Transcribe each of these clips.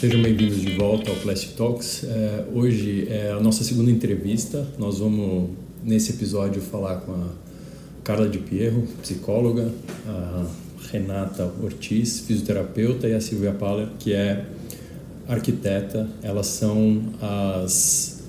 Sejam bem-vindos de volta ao Plastic Talks. É, hoje é a nossa segunda entrevista. Nós vamos, nesse episódio, falar com a Carla de Pierro, psicóloga, a Renata Ortiz, fisioterapeuta, e a Silvia Paller, que é arquiteta. Elas são as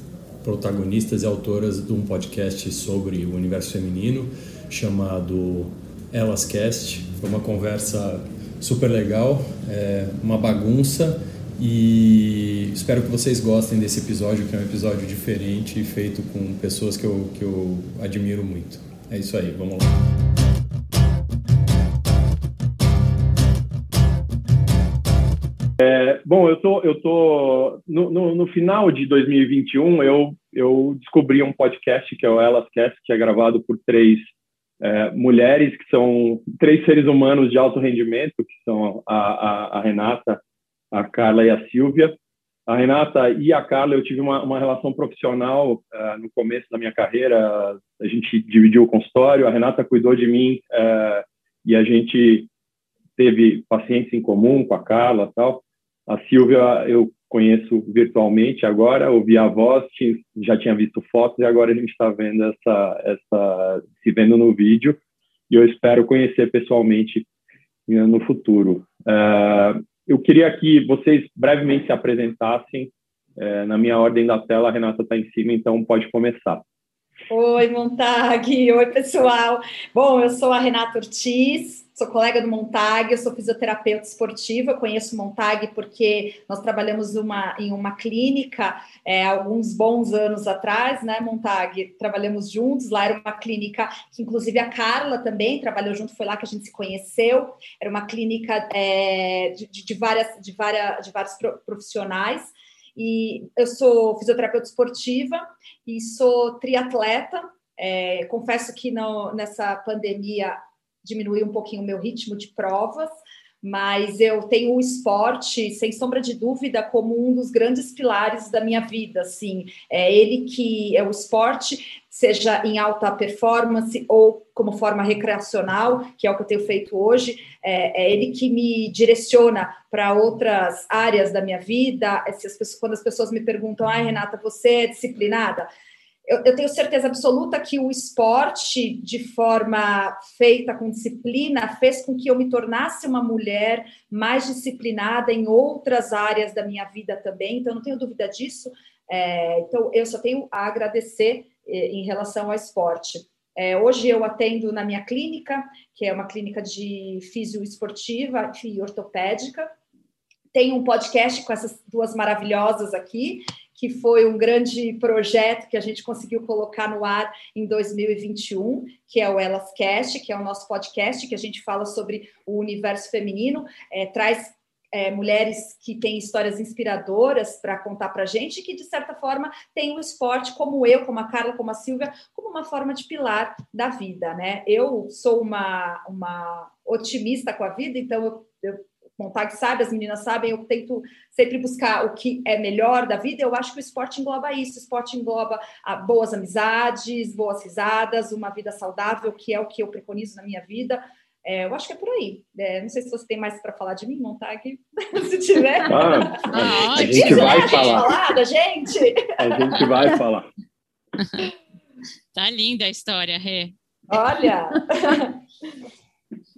protagonistas e autoras de um podcast sobre o universo feminino chamado Elas Cast. Foi uma conversa super legal, é uma bagunça e espero que vocês gostem desse episódio, que é um episódio diferente feito com pessoas que eu, que eu admiro muito. É isso aí, vamos lá. É, bom, eu tô, eu tô no, no, no, final de 2021 eu, eu descobri um podcast que é o Elas Cast, que é gravado por três é, mulheres que são três seres humanos de alto rendimento, que são a, a, a Renata, a Carla e a Silvia. A Renata e a Carla, eu tive uma, uma relação profissional uh, no começo da minha carreira. A gente dividiu o consultório, a Renata cuidou de mim uh, e a gente teve pacientes em comum com a Carla tal. A Silvia eu conheço virtualmente agora, ouvi a voz, já tinha visto fotos e agora a gente está vendo essa, essa, se vendo no vídeo e eu espero conhecer pessoalmente no futuro. Uh, eu queria que vocês brevemente se apresentassem. É, na minha ordem da tela, a Renata está em cima, então pode começar. Oi, Montag. Oi, pessoal. Bom, eu sou a Renata Ortiz, sou colega do Montag, eu sou fisioterapeuta esportiva, conheço o Montag porque nós trabalhamos uma, em uma clínica é, alguns bons anos atrás, né, Montag? Trabalhamos juntos, lá era uma clínica que inclusive a Carla também trabalhou junto, foi lá que a gente se conheceu, era uma clínica é, de, de, várias, de, várias, de vários profissionais, e eu sou fisioterapeuta esportiva e sou triatleta, é, confesso que no, nessa pandemia diminuir um pouquinho o meu ritmo de provas, mas eu tenho o esporte, sem sombra de dúvida, como um dos grandes pilares da minha vida, assim, é ele que é o esporte, seja em alta performance ou como forma recreacional, que é o que eu tenho feito hoje, é, é ele que me direciona para outras áreas da minha vida, pessoas, quando as pessoas me perguntam, ai, Renata, você é disciplinada? Eu, eu, tenho certeza absoluta que o esporte, de forma feita com disciplina, fez com que eu me tornasse uma mulher mais disciplinada em outras áreas da minha vida também, então não tenho dúvida disso. É, então, eu só tenho a agradecer é, em relação ao esporte. É, hoje eu atendo na minha clínica, que é uma clínica de fisioesportiva e ortopédica. Tenho um podcast com essas duas maravilhosas aqui, que foi um grande projeto que a gente conseguiu colocar no ar em 2021, que é o Elas Cast, que é o nosso podcast, que a gente fala sobre o universo feminino, é, traz é, mulheres que têm histórias inspiradoras para contar para a gente, que de certa forma tem o esporte, como eu, como a Carla, como a Silvia, como uma forma de pilar da vida, né? Eu sou uma, uma otimista com a vida, então eu, eu Montag sabe, as meninas sabem, eu tento sempre buscar o que é melhor da vida. Eu acho que o esporte engloba isso. O esporte engloba ah, boas amizades, boas risadas, uma vida saudável, que é o que eu preconizo na minha vida. É, eu acho que é por aí. É, não sei se você tem mais para falar de mim, Montag, se tiver. Ah, ah, a gente vai a falar. falar da gente. A gente vai falar. Tá linda a história, Rê. Olha!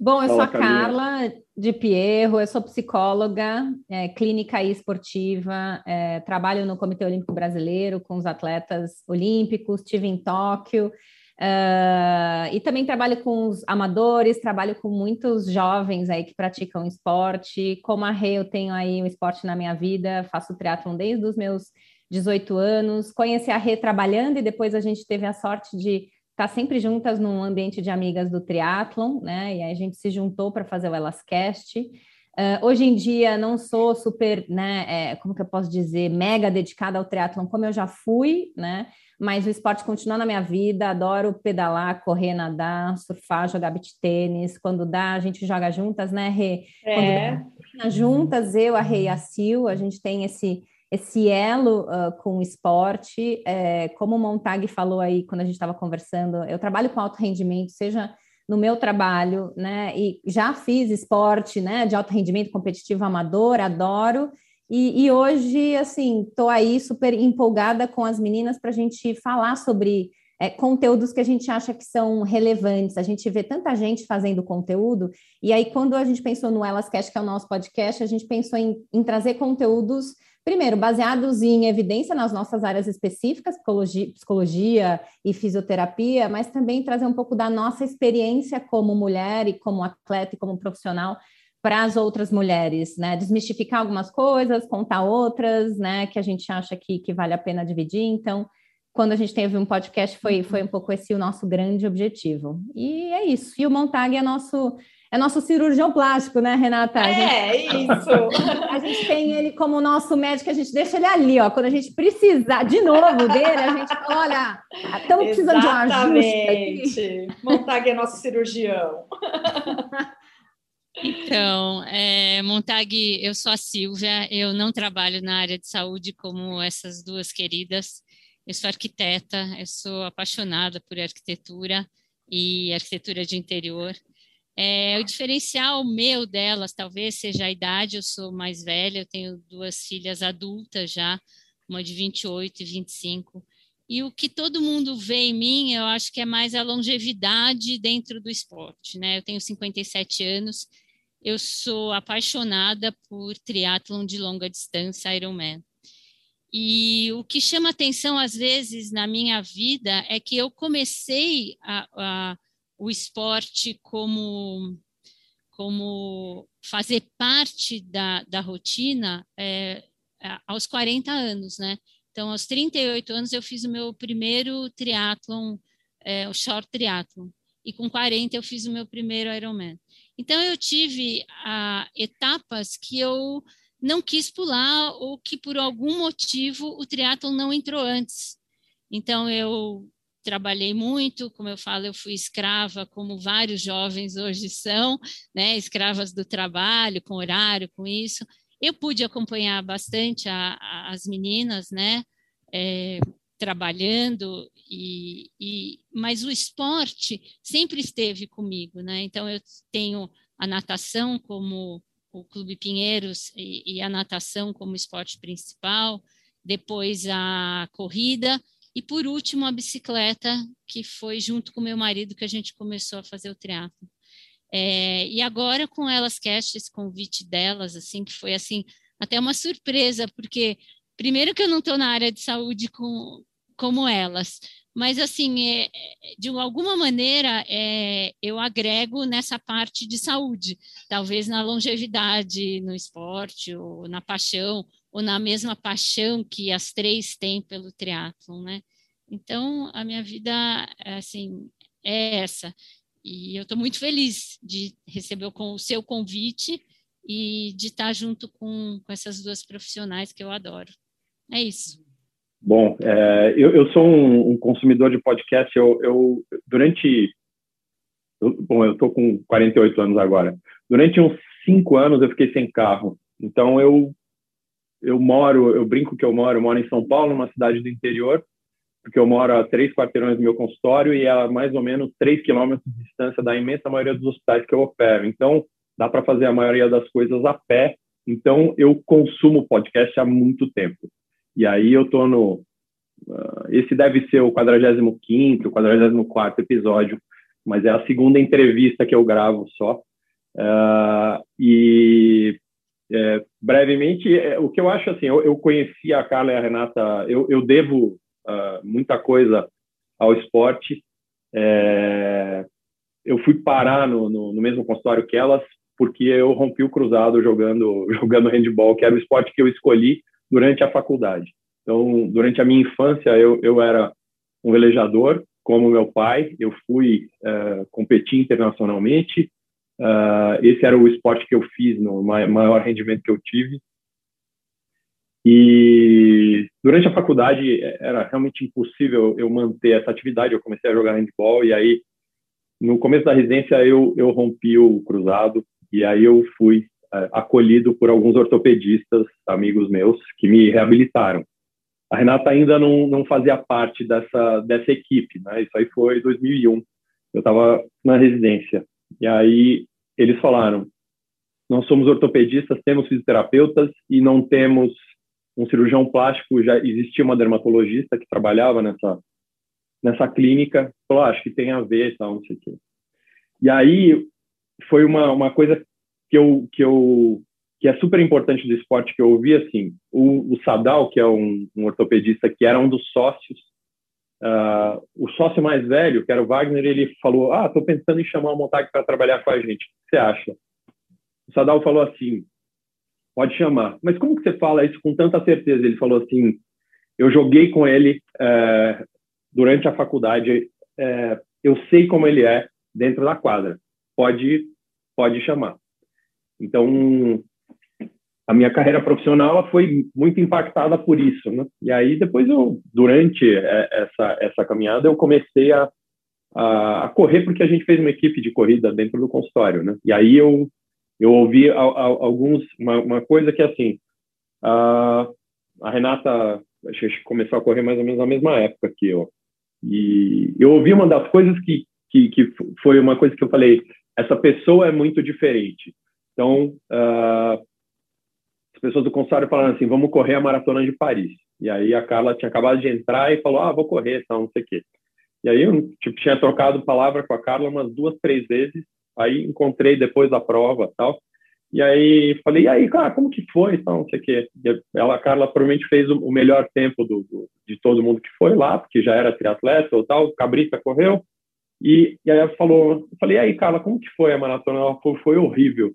Bom, eu Fala, sou a Carla de Pierro, eu sou psicóloga, é, clínica e esportiva, é, trabalho no Comitê Olímpico Brasileiro com os atletas olímpicos, estive em Tóquio, uh, e também trabalho com os amadores, trabalho com muitos jovens aí que praticam esporte. Como a Rê, eu tenho aí um esporte na minha vida, faço triatlon desde os meus 18 anos, conheci a Rê trabalhando e depois a gente teve a sorte de tá sempre juntas num ambiente de amigas do triatlon, né? E aí a gente se juntou para fazer o Elascast. Uh, hoje em dia não sou super, né, é, como que eu posso dizer, mega dedicada ao triatlon como eu já fui, né? Mas o esporte continua na minha vida, adoro pedalar, correr, nadar, surfar, jogar beach tênis. Quando dá, a gente joga juntas, né, Rê? É. Dá, juntas, eu, a Rê e a Sil, a gente tem esse esse elo uh, com o esporte, é, como o Montag falou aí quando a gente estava conversando, eu trabalho com alto rendimento, seja no meu trabalho, né, e já fiz esporte, né, de alto rendimento competitivo amador, adoro, E, e hoje, assim, estou aí super empolgada com as meninas para a gente falar sobre é, conteúdos que a gente acha que são relevantes. A gente vê tanta gente fazendo conteúdo, e aí, quando a gente pensou no Elas Cast, que é o nosso podcast, a gente pensou em, em trazer conteúdos primeiro, baseados em evidência nas nossas áreas específicas, psicologia, psicologia, e fisioterapia, mas também trazer um pouco da nossa experiência como mulher e como atleta e como profissional para as outras mulheres, né? Desmistificar algumas coisas, contar outras, né? Que a gente acha que, que vale a pena dividir. Então, quando a gente teve um podcast, foi, foi um pouco esse o nosso grande objetivo. E é isso. E o Montag é nosso é nosso cirurgião plástico, né, Renata? A é, gente, isso. A gente tem ele como nosso médico, a gente deixa ele ali, ó. Quando a gente precisar de novo dele, a gente fala, olha, estamos precisando de um ajuste. Montag é nosso cirurgião. Então, é, Montag, eu sou a Silvia, eu não trabalho na área de saúde como essas duas queridas. Eu sou arquiteta, eu sou apaixonada por arquitetura e arquitetura de interior. É, o diferencial meu delas talvez seja a idade, eu sou mais velha, eu tenho duas filhas adultas já, uma de 28 e 25. E o que todo mundo vê em mim, eu acho que é mais a longevidade dentro do esporte, né? Eu tenho 57 anos, eu sou apaixonada por triatlon de longa distância, Ironman. E o que chama atenção às vezes na minha vida é que eu comecei a, a o esporte como, como fazer parte da, da rotina é, aos 40 anos, né? Então, aos 38 anos, eu fiz o meu primeiro triatlon, é, o short triatlon, e com 40 eu fiz o meu primeiro Ironman. Então, eu tive ah, etapas que eu não quis pular ou que, por algum motivo, o triatlon não entrou antes. Então, eu trabalhei muito, como eu falo, eu fui escrava, como vários jovens hoje são, né, escravas do trabalho, com horário, com isso. Eu pude acompanhar bastante a, a, as meninas, né, é, trabalhando, e, e, mas o esporte sempre esteve comigo, né, então eu tenho a natação como o Clube Pinheiros e, e a natação como esporte principal, depois a corrida, e por último, a bicicleta, que foi junto com meu marido que a gente começou a fazer o triatlo. É, e agora com elas cast, esse convite delas, assim, que foi assim, até uma surpresa, porque primeiro que eu não estou na área de saúde com, como elas, mas assim, é, de alguma maneira é, eu agrego nessa parte de saúde, talvez na longevidade, no esporte, ou na paixão, ou na mesma paixão que as três têm pelo triatlon, né? Então, a minha vida, assim, é essa. E eu estou muito feliz de receber o, seu convite e de estar junto com, com essas duas profissionais que eu adoro. É isso. Bom, é, eu, eu, sou um, um, consumidor de podcast. Eu, eu durante, eu, bom, eu estou com 48 anos agora. Durante uns cinco anos eu fiquei sem carro. Então eu eu moro, eu brinco que eu moro, eu moro em São Paulo, uma cidade do interior, porque eu moro a três quarteirões do meu consultório e a mais ou menos três quilômetros de distância da imensa maioria dos hospitais que eu opero. Então, dá para fazer a maioria das coisas a pé. Então, eu consumo podcast há muito tempo. E aí eu tô no... Uh, esse deve ser o 45º, 44º episódio, mas é a segunda entrevista que eu gravo só. Uh, e é, brevemente, é, o que eu acho assim, eu, eu, conheci a Carla e a Renata, eu, eu devo uh, muita coisa ao esporte. É, eu fui parar no, no, no, mesmo consultório que elas porque eu rompi o cruzado jogando jogando handball, que era o esporte que eu escolhi durante a faculdade. Então, durante a minha infância, eu, eu era um velejador, como meu pai. Eu fui uh, competir internacionalmente, Uh, esse era o esporte que eu fiz no maior rendimento que eu tive. E durante a faculdade era realmente impossível eu manter essa atividade. Eu comecei a jogar handball e aí no começo da residência eu eu rompi o cruzado e aí eu fui uh, acolhido por alguns ortopedistas, amigos meus, que me reabilitaram. A Renata ainda não, não fazia parte dessa dessa equipe, né? Isso aí foi 2001. Eu estava na residência. E aí eles falaram: nós somos ortopedistas, temos fisioterapeutas e não temos um cirurgião plástico. Já existia uma dermatologista que trabalhava nessa nessa clínica. Falou, ah, acho que tem a ver, tal, não sei o quê. E aí foi uma, uma coisa que eu que eu que é super importante do esporte que eu ouvi assim. O, o Sadal, que é um, um ortopedista que era um dos sócios Uh, o sócio mais velho, que era o Wagner, ele falou: Ah, estou pensando em chamar o Montag para trabalhar com a gente. O que você acha? O Sadal falou assim: Pode chamar. Mas como que você fala isso com tanta certeza? Ele falou assim: Eu joguei com ele é, durante a faculdade, é, eu sei como ele é dentro da quadra. Pode, pode chamar. Então, a minha carreira profissional foi muito impactada por isso, né? E aí depois eu, durante é, essa essa caminhada, eu comecei a, a, correr porque a gente fez uma equipe de corrida dentro do consultório, né? E aí eu eu ouvi a, a, alguns uma, uma, coisa que é assim, a, a Renata começou a correr mais ou menos na mesma época que eu e eu ouvi uma das coisas que que, que foi uma coisa que eu falei, essa pessoa é muito diferente. Então, uh, pessoas do consultório falaram assim, vamos correr a maratona de Paris. E aí a Carla tinha acabado de entrar e falou, ah, vou correr, tal, não sei o quê. E aí eu tipo, tinha trocado palavra com a Carla umas duas, três vezes. Aí encontrei depois da prova, tal. E aí falei, e aí, cara, como que foi, tal, não sei o quê. E ela, a Carla, provavelmente fez o melhor tempo do, do, de todo mundo que foi lá, porque já era triatleta ou tal. Cabrita correu. E, e aí ela falou, falei, e aí, Carla, como que foi a maratona? Ela falou, foi horrível.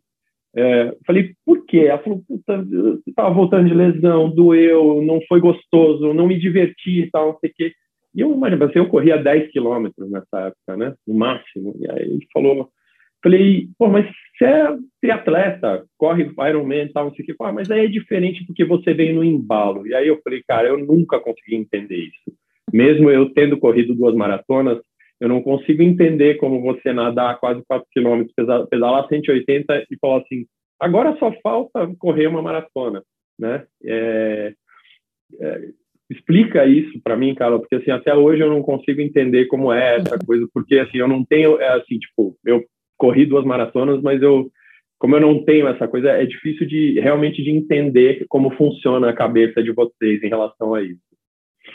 É, falei, por quê? Ela falou, puta, eu estava voltando de lesão, doeu, não foi gostoso, não me diverti e tal, não sei o quê. E eu, mas assim, eu corria 10 quilômetros nessa época, né? No máximo. E aí ele falou, falei, pô, mas você é triatleta, corre Ironman e tal, não sei o quê. Pô, mas aí é diferente porque você vem no embalo. E aí eu falei, cara, eu nunca consegui entender isso. Mesmo eu tendo corrido duas maratonas, eu não consigo entender como você nadar quase 4 quilômetros, pedalar 180 e falar assim, agora só falta correr uma maratona, né? É, é, explica isso para mim, Carla, porque assim até hoje eu não consigo entender como é essa uhum. coisa, porque assim eu não tenho, é assim tipo, eu corri duas maratonas, mas eu como eu não tenho essa coisa, é difícil de realmente de entender como funciona a cabeça de vocês em relação a isso.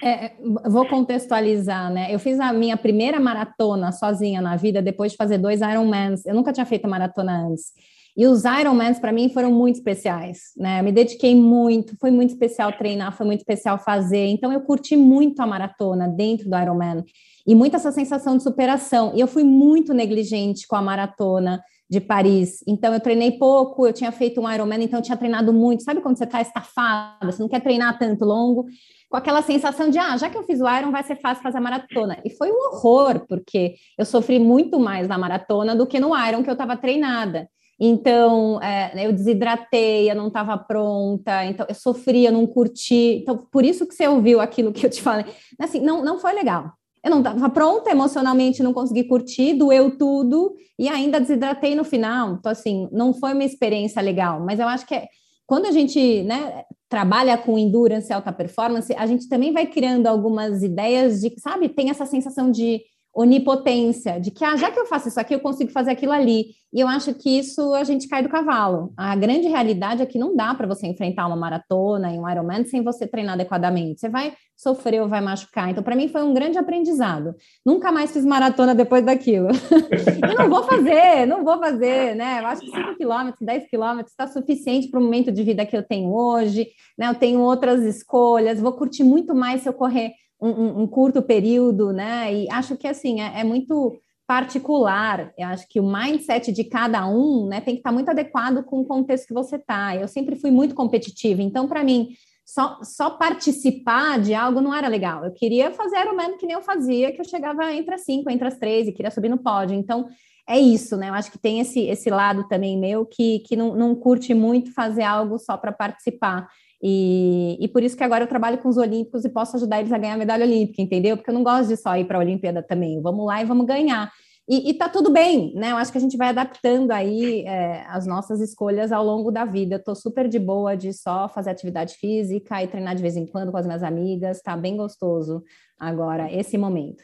É, vou contextualizar, né? Eu fiz a minha primeira maratona sozinha na vida depois de fazer dois Ironmans. Eu nunca tinha feito maratona antes. E os Ironmans para mim foram muito especiais, né? Eu me dediquei muito, foi muito especial treinar, foi muito especial fazer. Então eu curti muito a maratona dentro do Ironman e muito essa sensação de superação. E eu fui muito negligente com a maratona de Paris. Então eu treinei pouco, eu tinha feito um Ironman, então eu tinha treinado muito. Sabe quando você está estafada, você não quer treinar tanto longo? Com aquela sensação de, ah, já que eu fiz o Iron, vai ser fácil fazer a maratona. E foi um horror, porque eu sofri muito mais na maratona do que no Iron que eu estava treinada. Então, é, eu desidratei, eu não estava pronta, então eu sofria, não curti. Então, por isso que você ouviu aquilo que eu te falei. Assim, não, não foi legal. Eu não estava pronta emocionalmente, não consegui curtir, doeu tudo e ainda desidratei no final. Então, assim, não foi uma experiência legal, mas eu acho que é, quando a gente né, trabalha com endurance e alta performance, a gente também vai criando algumas ideias de, sabe, tem essa sensação de onipotência, de que, ah, já que eu faço isso aqui, eu consigo fazer aquilo ali. E eu acho que isso a gente cai do cavalo. A grande realidade é que não dá para você enfrentar uma maratona e um Ironman sem você treinar adequadamente. Você vai sofrer ou vai machucar. Então, para mim, foi um grande aprendizado. Nunca mais fiz maratona depois daquilo. eu não vou fazer, não vou fazer, né? Eu acho que 5 quilômetros, 10 quilômetros está suficiente para o momento de vida que eu tenho hoje, né? Eu tenho outras escolhas, vou curtir muito mais se eu correr um, um, curto período, né? E acho que assim é, é, muito particular. Eu acho que o mindset de cada um, né, tem que estar muito adequado com o contexto que você está. Eu sempre fui muito competitiva, então para mim só, só participar de algo não era legal. Eu queria fazer o mesmo que nem eu fazia, que eu chegava entre as cinco, entre as três e queria subir no pódio. Então é isso, né? Eu acho que tem esse, esse lado também meu que, que não, não curte muito fazer algo só para participar. E, e por isso que agora eu trabalho com os olímpicos e posso ajudar eles a ganhar a medalha olímpica, entendeu? Porque eu não gosto de só ir para a Olimpíada também. Vamos lá e vamos ganhar. E, e tá tudo bem, né? Eu acho que a gente vai adaptando aí é, as nossas escolhas ao longo da vida. Eu tô super de boa de só fazer atividade física e treinar de vez em quando com as minhas amigas. Tá bem gostoso agora, esse momento.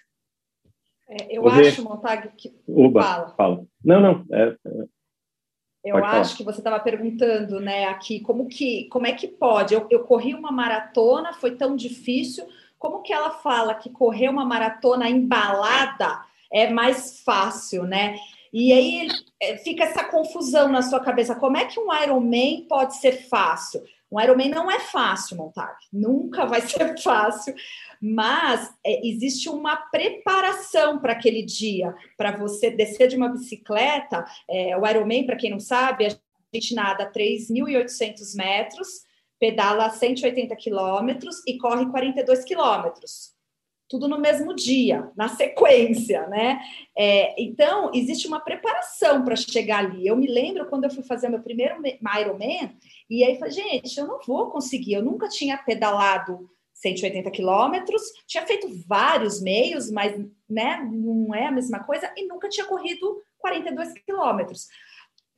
É, eu acho, Montag, que. Uba, fala. fala. Não, não. É, é Eu Pode acho falar. que você estava perguntando, né, aqui, como que, como é que pode? Eu, eu corri uma maratona, foi tão difícil. Como que ela fala que correr uma maratona embalada é mais fácil, né? E aí é, fica essa confusão na sua cabeça. Como é que um Ironman pode ser fácil? Um Ironman não é fácil montar, nunca vai ser fácil, mas é, existe uma preparação para aquele dia, para você descer de uma bicicleta. É, o Ironman, para quem não sabe, a gente nada 3.800 metros, pedala 180 quilômetros e corre 42 quilômetros tudo no mesmo dia, na sequência, né? É, então, existe uma preparação para chegar ali. Eu me lembro quando eu fui fazer meu primeiro Ironman, e aí falei, gente, eu não vou conseguir, eu nunca tinha pedalado 180 quilômetros, tinha feito vários meios, mas né, não é a mesma coisa, e nunca tinha corrido 42 quilômetros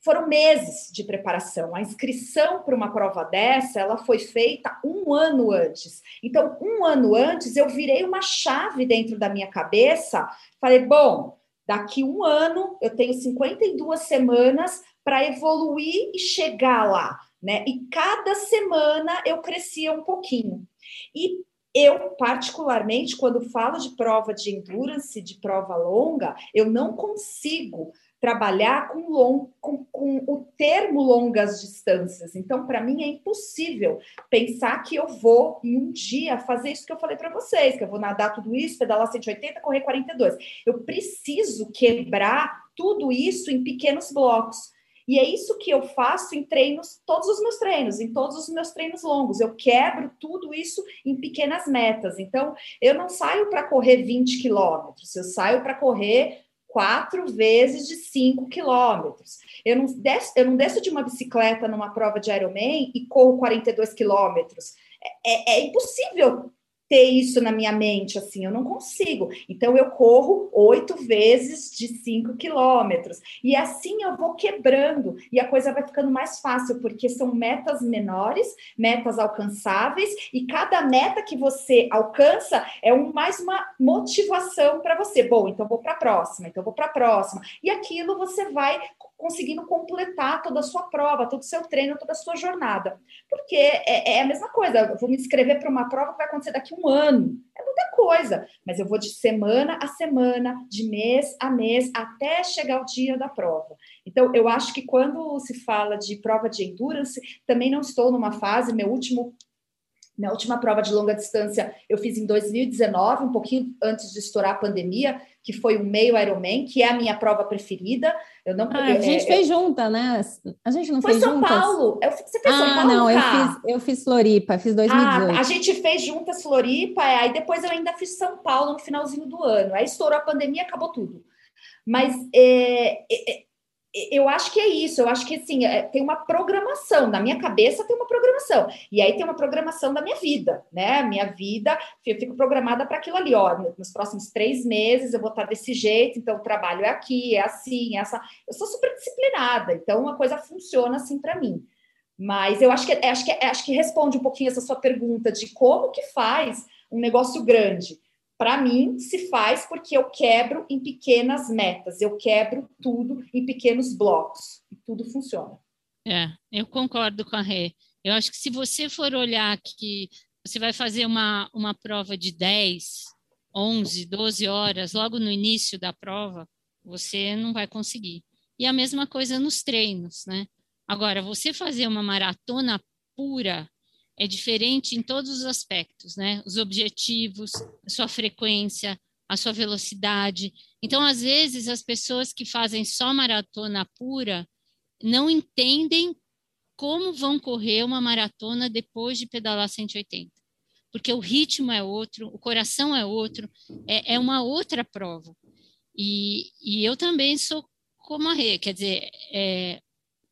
foram meses de preparação. A inscrição para uma prova dessa, ela foi feita um ano antes. Então, um ano antes, eu virei uma chave dentro da minha cabeça. Falei, bom, daqui um ano eu tenho 52 semanas para evoluir e chegar lá, né? E cada semana eu crescia um pouquinho. E eu, particularmente, quando falo de prova de endurance, de prova longa, eu não consigo trabalhar com, long, com, com o termo longas distâncias. Então, para mim, é impossível pensar que eu vou, em um dia, fazer isso que eu falei para vocês, que eu vou nadar tudo isso, pedalar 180, correr 42. Eu preciso quebrar tudo isso em pequenos blocos. E é isso que eu faço em treinos, todos os meus treinos, em todos os meus treinos longos. Eu quebro tudo isso em pequenas metas. Então, eu não saio para correr 20 quilômetros, eu saio para correr quatro vezes de cinco quilômetros. Eu não, desço, eu não desço de uma bicicleta numa prova de Ironman e corro 42 quilômetros. É, é, é impossível ter isso na minha mente, assim, eu não consigo. Então, eu corro oito vezes de cinco quilômetros. E assim eu vou quebrando, e a coisa vai ficando mais fácil, porque são metas menores, metas alcançáveis, e cada meta que você alcança é um, mais uma motivação para você. Bom, então vou para a próxima, então vou para a próxima. E aquilo você vai conseguindo completar toda a sua prova, todo o seu treino, toda a sua jornada. Porque é, é a mesma coisa, eu vou me inscrever para uma prova que vai acontecer daqui a um ano. É muita coisa, mas eu vou de semana a semana, de mês a mês, até chegar o dia da prova. Então, eu acho que quando se fala de prova de endurance, também não estou numa fase, meu último minha última prova de longa distância eu fiz em 2019, um pouquinho antes de estourar a pandemia, que foi o meio Ironman, que é a minha prova preferida. Eu não ah, a gente é, fez junta, né? A gente não foi fez São juntas? Paulo. Eu, você fez ah, São Paulo? não, eu fiz, eu fiz Floripa, fiz 2018. Ah, a gente fez juntas Floripa, aí depois eu ainda fiz São Paulo no finalzinho do ano. Aí estourou a pandemia, acabou tudo. Mas é, é, eu acho que é isso, eu acho que assim, é, tem uma programação, na minha cabeça tem uma programação, e aí tem uma programação da minha vida, né? Minha vida, eu fico programada para aquilo ali, ó, nos próximos três meses eu vou estar desse jeito, então o trabalho é aqui, é assim, é essa. Eu sou super disciplinada, então a coisa funciona assim para mim. Mas eu acho que, acho, que, acho que responde um pouquinho essa sua pergunta de como que faz um negócio grande para mim, se faz porque eu quebro em pequenas metas, eu quebro tudo em pequenos blocos e tudo funciona. É, eu concordo com a Rê. Eu acho que se você for olhar que você vai fazer uma, uma prova de 10, 11, 12 horas logo no início da prova, você não vai conseguir. E a mesma coisa nos treinos, né? Agora, você fazer uma maratona pura, é diferente em todos os aspectos, né? Os objetivos, a sua frequência, a sua velocidade. Então, às vezes, as pessoas que fazem só maratona pura não entendem como vão correr uma maratona depois de pedalar 180. Porque o ritmo é outro, o coração é outro, é, é uma outra prova. E, e eu também sou como a Rê, quer dizer, é,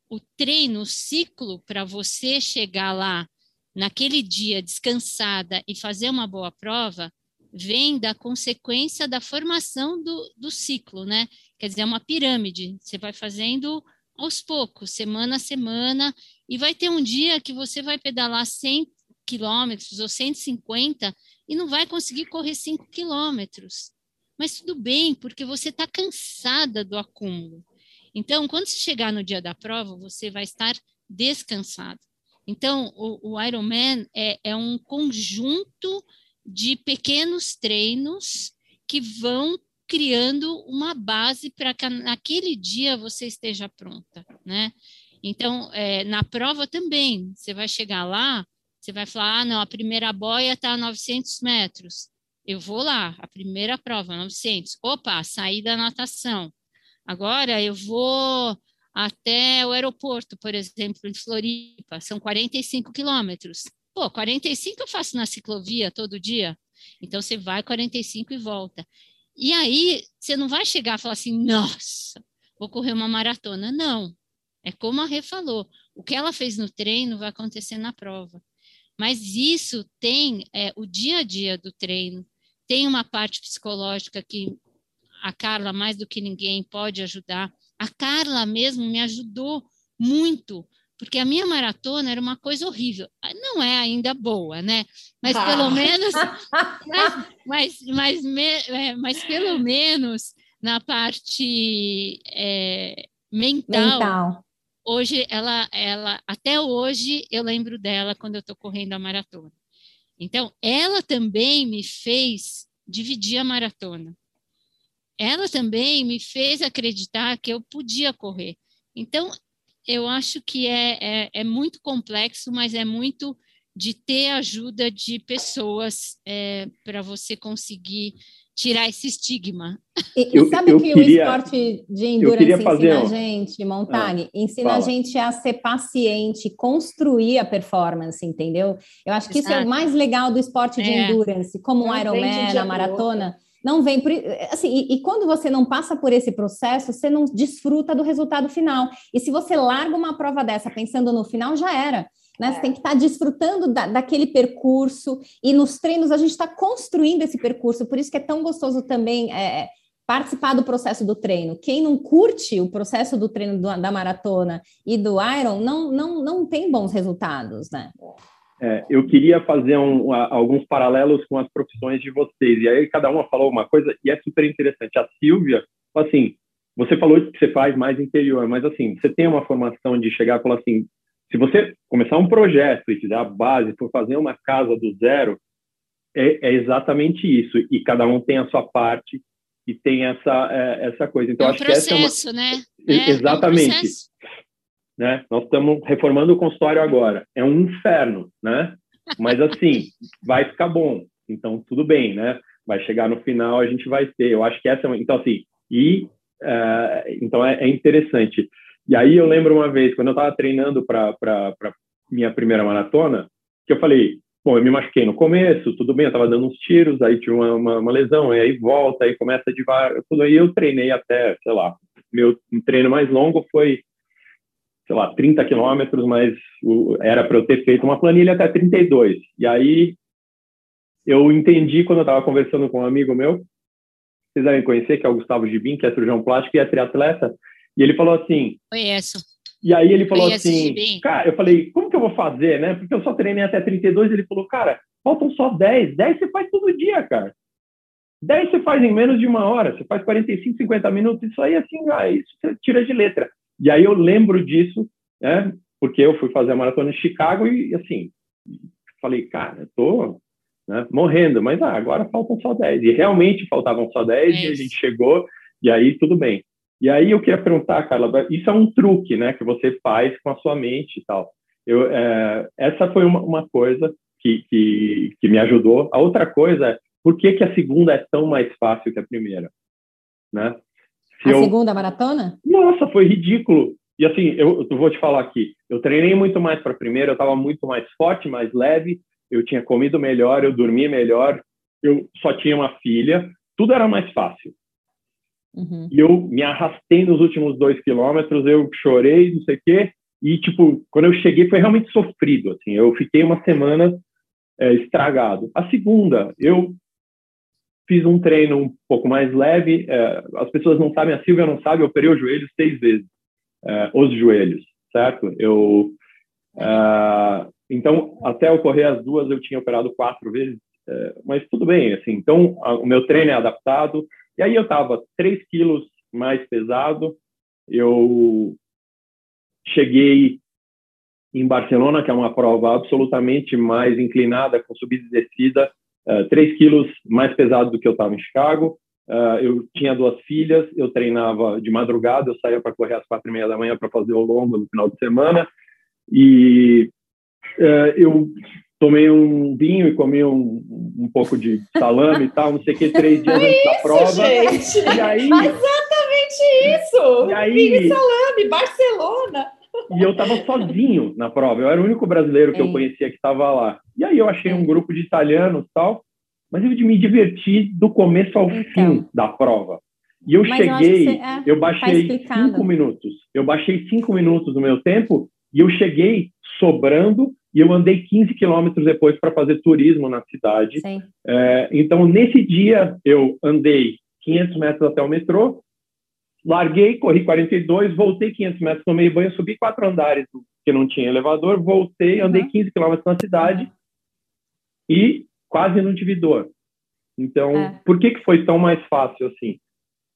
o treino, o ciclo para você chegar lá naquele dia descansada e fazer uma boa prova, vem da consequência da formação do, do ciclo, né? Quer dizer, é uma pirâmide. Você vai fazendo aos poucos, semana a semana, e vai ter um dia que você vai pedalar 100 quilômetros ou 150 e não vai conseguir correr 5 quilômetros. Mas tudo bem, porque você está cansada do acúmulo. Então, quando você chegar no dia da prova, você vai estar descansado. Então, o, o Ironman é, é um conjunto de pequenos treinos que vão criando uma base para que naquele dia você esteja pronta, né? Então, é, na prova também, você vai chegar lá, você vai falar, ah, não, a primeira boia está a 900 metros. Eu vou lá, a primeira prova, 900. Opa, saí da natação. Agora eu vou até o aeroporto, por exemplo, em Floripa, são 45 quilômetros. Pô, 45 eu faço na ciclovia todo dia. Então você vai 45 e volta. E aí você não vai chegar e falar assim, nossa, vou correr uma maratona. Não. É como a Rê falou, o que ela fez no treino vai acontecer na prova. Mas isso tem é, o dia a dia do treino, tem uma parte psicológica que a Carla, mais do que ninguém, pode ajudar. A Carla mesmo me ajudou muito, porque a minha maratona era uma coisa horrível. Não é ainda boa, né? Mas ah. pelo menos, mas, mas, mas, é, mas, pelo menos na parte é, mental, mental, hoje ela, ela, até hoje eu lembro dela quando eu estou correndo a maratona. Então, ela também me fez dividir a maratona. Ela também me fez acreditar que eu podia correr. Então, eu acho que é, é, é muito complexo, mas é muito de ter ajuda de pessoas é, para você conseguir tirar esse estigma. E, eu, sabe eu que queria, o esporte de endurance ensina a gente, Montag, ah, ensina fala. a gente a ser paciente, construir a performance, entendeu? Eu acho que Exato. isso é o mais legal do esporte de é. endurance, como o um Ironman, a maratona. Não vem por, assim, e, e, quando você não passa por esse processo, você não desfruta do resultado final. E se você larga uma prova dessa pensando no final, já era. Né? Você tem que estar tá desfrutando da, daquele percurso, e nos treinos a gente está construindo esse percurso, por isso que é tão gostoso também é, participar do processo do treino. Quem não curte o processo do treino do, da maratona e do Iron não, não, não tem bons resultados, né? É, eu queria fazer um, alguns paralelos com as profissões de vocês. E aí cada uma falou uma coisa e é super interessante. A Silvia, assim, você falou que você faz mais interior, mas assim, você tem uma formação de chegar e falar assim, se você começar um projeto e fizer a base, for fazer uma casa do zero, é, é exatamente isso. E cada um tem a sua parte e tem essa, é, essa coisa. Então, é um acho processo, que essa é uma... né? É, exatamente. Um né? Nós estamos reformando o consultório agora. É um inferno, né? Mas assim, vai ficar bom. Então, tudo bem, né? Vai chegar no final, a gente vai ter. Eu acho que essa é. Então, assim, e... Uh, então, é, é interessante. E aí eu lembro uma vez, quando eu estava treinando para minha primeira maratona, que eu falei, bom, eu me machuquei no começo, tudo bem, eu estava dando uns tiros, aí tive uma, uma, uma, lesão, aí volta, aí começa devagar, tudo aí eu treinei até, sei lá, meu treino mais longo foi, sei lá, 30 quilômetros, mas era para eu ter feito uma planilha até 32. E aí eu entendi quando eu estava conversando com um amigo meu, vocês devem conhecer, que é o Gustavo Gibim, que é cirurgião plástico e é triatleta, e ele falou assim. Conheço. E aí ele falou Conheço assim, cara, eu falei, como que eu vou fazer, né? Porque eu só treinei até 32. Ele falou, cara, faltam só 10. 10 você faz todo dia, cara. 10 você faz em menos de uma hora. Você faz 45, 50 minutos. Isso aí, assim, ah, isso você tira de letra. E aí eu lembro disso, né? Porque eu fui fazer a maratona em Chicago e, assim, falei, cara, eu tô né, morrendo, mas ah, agora faltam só 10. E realmente faltavam só 10 é e a gente chegou, e aí tudo bem. E aí eu queria perguntar, Carla, isso é um truque, né, que você faz com a sua mente e tal. Eu, é, essa foi uma, uma coisa que, que, que, me ajudou. A outra coisa é, por que, que a segunda é tão mais fácil que a primeira? Né? Se a eu... segunda maratona? Nossa, foi ridículo. E assim, eu, eu vou te falar aqui, eu treinei muito mais para a primeira, eu estava muito mais forte, mais leve, eu tinha comido melhor, eu dormi melhor, eu só tinha uma filha, tudo era mais fácil. Uhum. E eu me arrastei nos últimos dois quilômetros, eu chorei, não sei o quê. E, tipo, quando eu cheguei foi realmente sofrido, assim. Eu fiquei uma semana é, estragado. A segunda, eu fiz um treino um pouco mais leve. É, as pessoas não sabem, a Silvia não sabe, eu operei o joelho seis vezes. É, os joelhos, certo? Eu... É, então, até ocorrer as duas, eu tinha operado quatro vezes. Mas tudo bem, assim. Então, o meu treino é adaptado e aí eu estava 3 quilos mais pesado, eu cheguei em Barcelona, que é uma prova absolutamente mais inclinada, com subida e descida, uh, 3 quilos mais pesado do que eu estava em Chicago. Uh, eu tinha duas filhas, eu treinava de madrugada, eu saía para correr às quatro e meia da manhã para fazer o longo no final de semana. E uh, eu tomei um vinho e comi um, um pouco de salame e tal, não sei o que, três dias antes da prova. Gente. E aí, Exatamente isso! E aí- Vinho e salame, Barcelona! E eu estava sozinho na prova. Eu era o único brasileiro que eu conhecia que estava lá. E aí eu achei um grupo de italianos tal, mas eu me diverti do começo ao Então. fim da prova. E eu Mas eu cheguei, você- é, eu tá baixei explicado. cinco minutos. Eu baixei cinco minutos do meu tempo e eu cheguei sobrando e eu andei 15 quilômetros depois para fazer turismo na cidade. É, então, nesse dia, eu andei 500 metros até o metrô, larguei, corri 42, voltei 500 metros, tomei banho, subi quatro andares, porque não tinha elevador, voltei, andei Uhum. 15 quilômetros na cidade e quase não tive dor. Então, É. por que, que foi tão mais fácil assim?